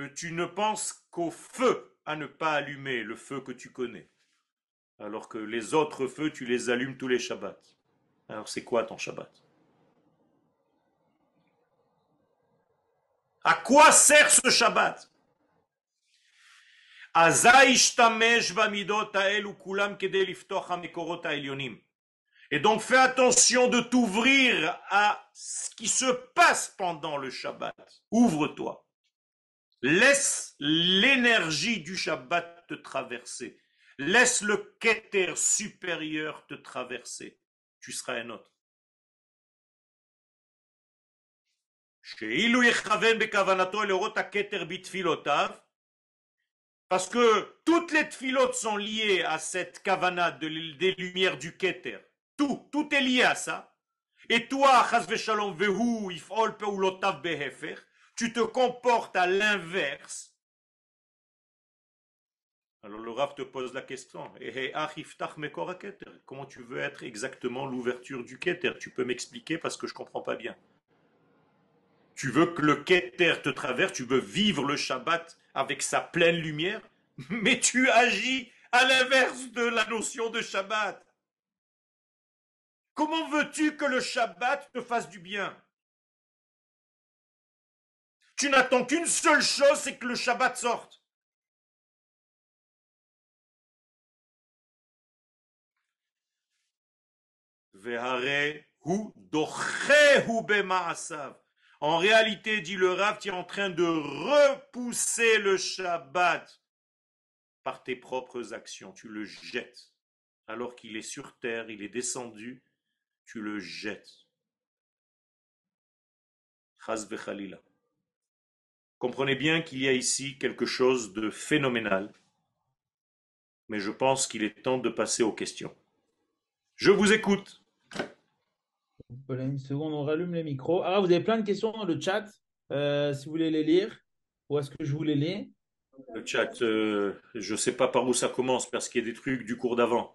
que tu ne penses qu'au feu à ne pas allumer, le feu que tu connais. Alors que les autres feux, tu les allumes tous les Shabbats. Alors c'est quoi ton Shabbat? À quoi sert ce Shabbat? Et donc fais attention de t'ouvrir à ce qui se passe pendant le Shabbat. Ouvre-toi. Laisse l'énergie du Shabbat te traverser. Laisse le Keter supérieur te traverser. Tu seras un autre. Parce que toutes les tfilotes sont liées à cette kavana des lumières du Keter. Tout, tout est lié à ça. Et toi, tu te comportes à l'inverse. Alors le Rav te pose la question. Comment tu veux être exactement l'ouverture du Keter? Tu peux m'expliquer parce que je ne comprends pas bien. Tu veux que le Keter te traverse, tu veux vivre le Shabbat avec sa pleine lumière, mais tu agis à l'inverse de la notion de Shabbat. Comment veux-tu que le Shabbat te fasse du bien? Tu n'attends qu'une seule chose, c'est que le Shabbat sorte. En réalité, dit le Rav, tu es en train de repousser le Shabbat par tes propres actions. Tu le jettes. Alors qu'il est sur terre, il est descendu, tu le jettes. Comprenez bien qu'il y a ici quelque chose de phénoménal, mais je pense qu'il est temps de passer aux questions. Je vous écoute. Voilà, une seconde, on rallume les micros. Ah, vous avez plein de questions dans le chat. Euh, si vous voulez les lire, ou est-ce que je vous les lis? Le chat, euh, je ne sais pas par où ça commence parce qu'il y a des trucs du cours d'avant.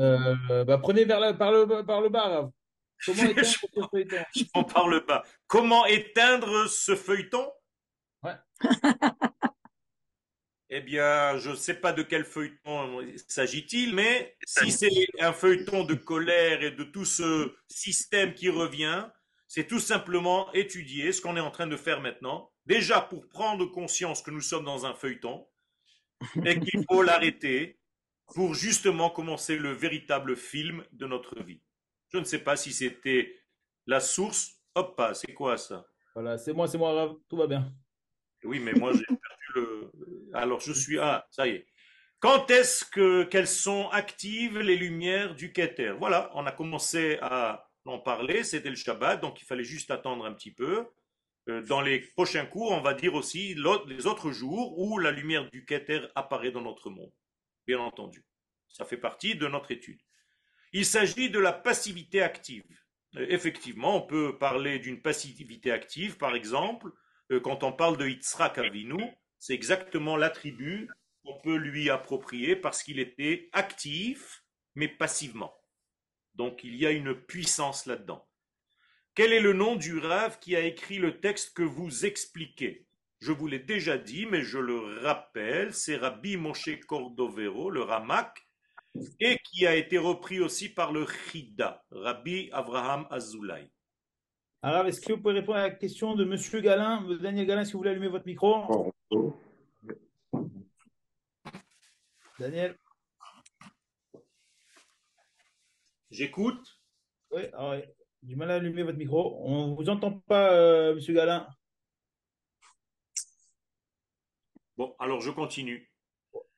euh, bah, prenez vers la, par, le, par le bas. Comment éteindre ce feuilleton? Je par le bas. Comment éteindre ce feuilleton? Ouais. Eh bien, je ne sais pas de quel feuilleton s'agit-il, mais si c'est un feuilleton de colère et de tout ce système qui revient, c'est tout simplement étudier ce qu'on est en train de faire maintenant, déjà pour prendre conscience que nous sommes dans un feuilleton et qu'il faut l'arrêter pour justement commencer le véritable film de notre vie. Je ne sais pas si c'était la source. Hop, c'est quoi ça? Voilà, c'est moi, c'est moi, tout va bien. Oui, mais moi j'ai perdu le. Alors je suis. Ah, ça y est. Quand est-ce que qu'elles sont actives les lumières du Keter? Voilà, on a commencé à en parler. C'était le Shabbat, donc il fallait juste attendre un petit peu. Euh, dans les prochains cours, on va dire aussi les autres jours où la lumière du Keter apparaît dans notre monde. Bien entendu, ça fait partie de notre étude. Il s'agit de la passivité active. Euh, effectivement, on peut parler d'une passivité active, par exemple, quand on parle de Yitzhak Avinu, c'est exactement l'attribut qu'on peut lui approprier parce qu'il était actif, mais passivement. Donc il y a une puissance là-dedans. Quel est le nom du Rav qui a écrit le texte que vous expliquez? Je vous l'ai déjà dit, mais je le rappelle, c'est Rabbi Moshe Cordovero, le Ramak, et qui a été repris aussi par le Chida, Rabbi Avraham Azoulay. Alors, est-ce que vous pouvez répondre à la question de Monsieur Galin Daniel Galin, si vous voulez allumer votre micro? Daniel? J'écoute. Oui, ah du mal à allumer votre micro. On ne vous entend pas, euh, Monsieur Galin. Bon, alors je continue.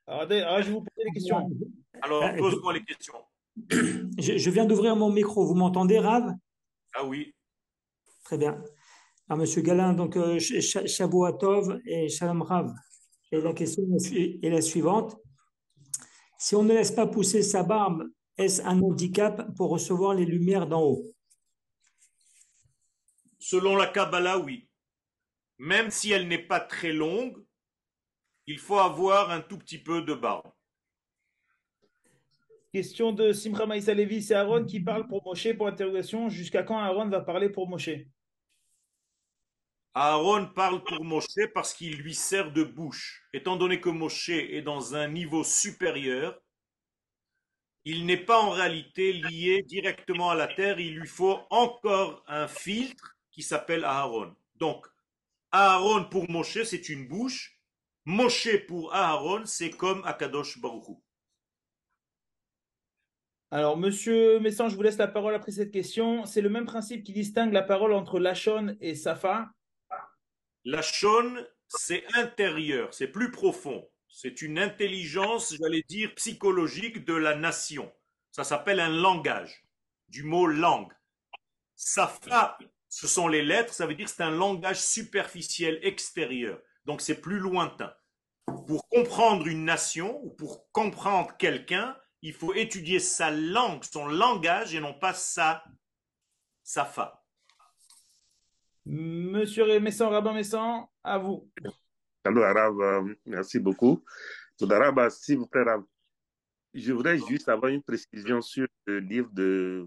Alors, ah, je vais vous poser des questions. Alors, pose-moi les questions. Je, viens d'ouvrir mon micro. Vous m'entendez, Rav? Ah oui. Très bien. Alors, Monsieur Galin, donc euh, Shabuatov et Shalom Rav. Et la question est la suivante. Si on ne laisse pas pousser sa barbe, est-ce un handicap pour recevoir les lumières d'en haut? Selon la Kabbalah, oui. Même si elle n'est pas très longue, il faut avoir un tout petit peu de barbe. Question de Simra Maïsa Levi, c'est Aaron qui parle pour Moshe pour interrogation. Jusqu'à quand Aaron va parler pour Moshe? Aaron parle pour Moshe parce qu'il lui sert de bouche. Étant donné que Moshe est dans un niveau supérieur, il n'est pas en réalité lié directement à la terre, il lui faut encore un filtre qui s'appelle Aaron. Donc, Aaron pour Moshe, c'est une bouche. Moshe pour Aaron, c'est comme Akadosh Baruch Alors, monsieur Messan, je vous laisse la parole après cette question. C'est le même principe qui distingue la parole entre Lachon et Safa Lachon, c'est intérieur, c'est plus profond. C'est une intelligence, j'allais dire, psychologique de la nation. Ça s'appelle un langage, du mot langue. Safa, ce sont les lettres, ça veut dire c'est un langage superficiel, extérieur. Donc c'est plus lointain. Pour comprendre une nation ou pour comprendre quelqu'un, il faut étudier sa langue, son langage et non pas sa safa. Monsieur Messan, Rabbin Messan, à vous. Alors, Arabe, euh, merci beaucoup. S'il vous plaît, je voudrais juste avoir une précision sur le livre de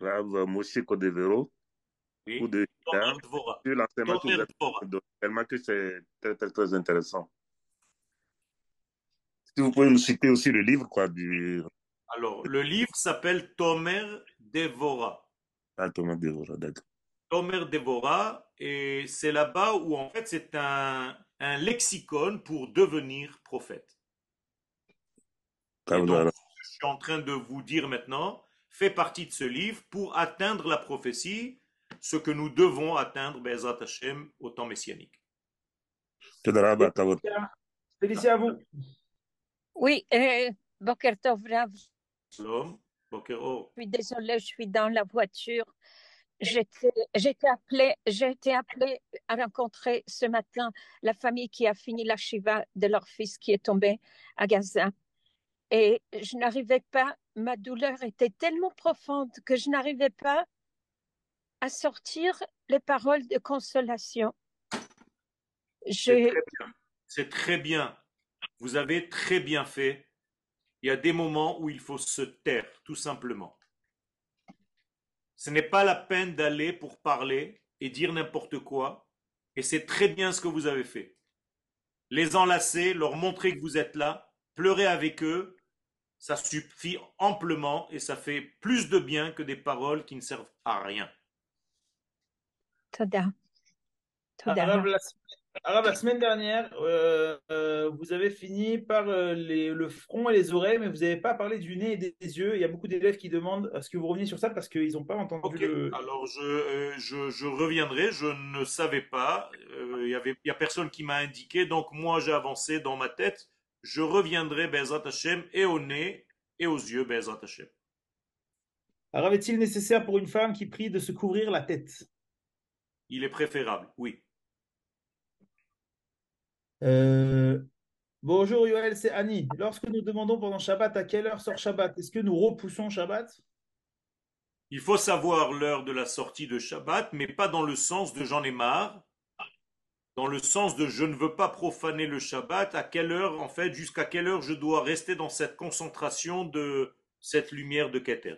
Rav Moshe Kodevero, Oui. ou de sur l'enseignement que vous Tomer avez Dvora. donné, tellement que c'est très, très, très intéressant. Si vous pouvez nous citer aussi le livre, quoi, du Alors, le livre s'appelle Tomer Devora. Ah, Thomas Devora, d'accord. Tomer Devora, et c'est là-bas où en fait c'est un, un lexicon pour devenir prophète. Et donc, Voilà. ce que je suis en train de vous dire maintenant fait partie de ce livre pour atteindre la prophétie, ce que nous devons atteindre, Bezrat Hashem, au temps messianique. Félicitations à vous. Oui, euh, Boker Tov Rav, je Shalom, Boker Or. suis désolée, je suis dans la voiture. J'étais appelée, j'ai été appelée à rencontrer ce matin la famille qui a fini la Shiva de leur fils qui est tombé à Gaza. Et je n'arrivais pas, ma douleur était tellement profonde que je n'arrivais pas à sortir les paroles de consolation. C'est très bien. Vous avez très bien fait. Il y a des moments où il faut se taire, tout simplement. Ce n'est pas la peine d'aller pour parler et dire n'importe quoi. Et c'est très bien ce que vous avez fait. Les enlacer, leur montrer que vous êtes là, pleurer avec eux, ça suffit amplement et ça fait plus de bien que des paroles qui ne servent à rien. Toda. Toda. Arabe, la, semaine dernière, euh, euh, vous avez fini par euh, les- le front et les oreilles, mais vous n'avez pas parlé du nez et des, des yeux. Il y a beaucoup d'élèves qui demandent à ce que vous reveniez sur ça? Parce qu'ils n'ont pas entendu Ok, le. alors je, je, je reviendrai, je ne savais pas, il y avait, il y a personne qui m'a indiqué, donc moi j'ai avancé dans ma tête, je reviendrai Bezrat Hashem et au nez et aux yeux Bezrat Hashem. Arabe, est-il nécessaire pour une femme qui prie de se couvrir la tête? Il est préférable, oui. Euh, Bonjour Yoel, c'est Annie. Lorsque nous demandons pendant Shabbat à quelle heure sort Shabbat, est-ce que nous repoussons Shabbat? Il faut savoir l'heure de la sortie de Shabbat, mais pas dans le sens de j'en ai marre, dans le sens de je ne veux pas profaner le Shabbat, à quelle heure, en fait, jusqu'à quelle heure je dois rester dans cette concentration de cette lumière de Keter.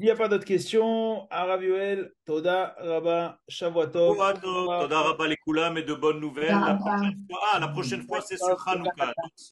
Il n'y a pas d'autres questions? Arabe Yoel, Toda, Rabba, Shavuatov. Toda Rabba Lekulam et de bonnes nouvelles. La prochaine fois, ah, la prochaine fois c'est sur Hanouka.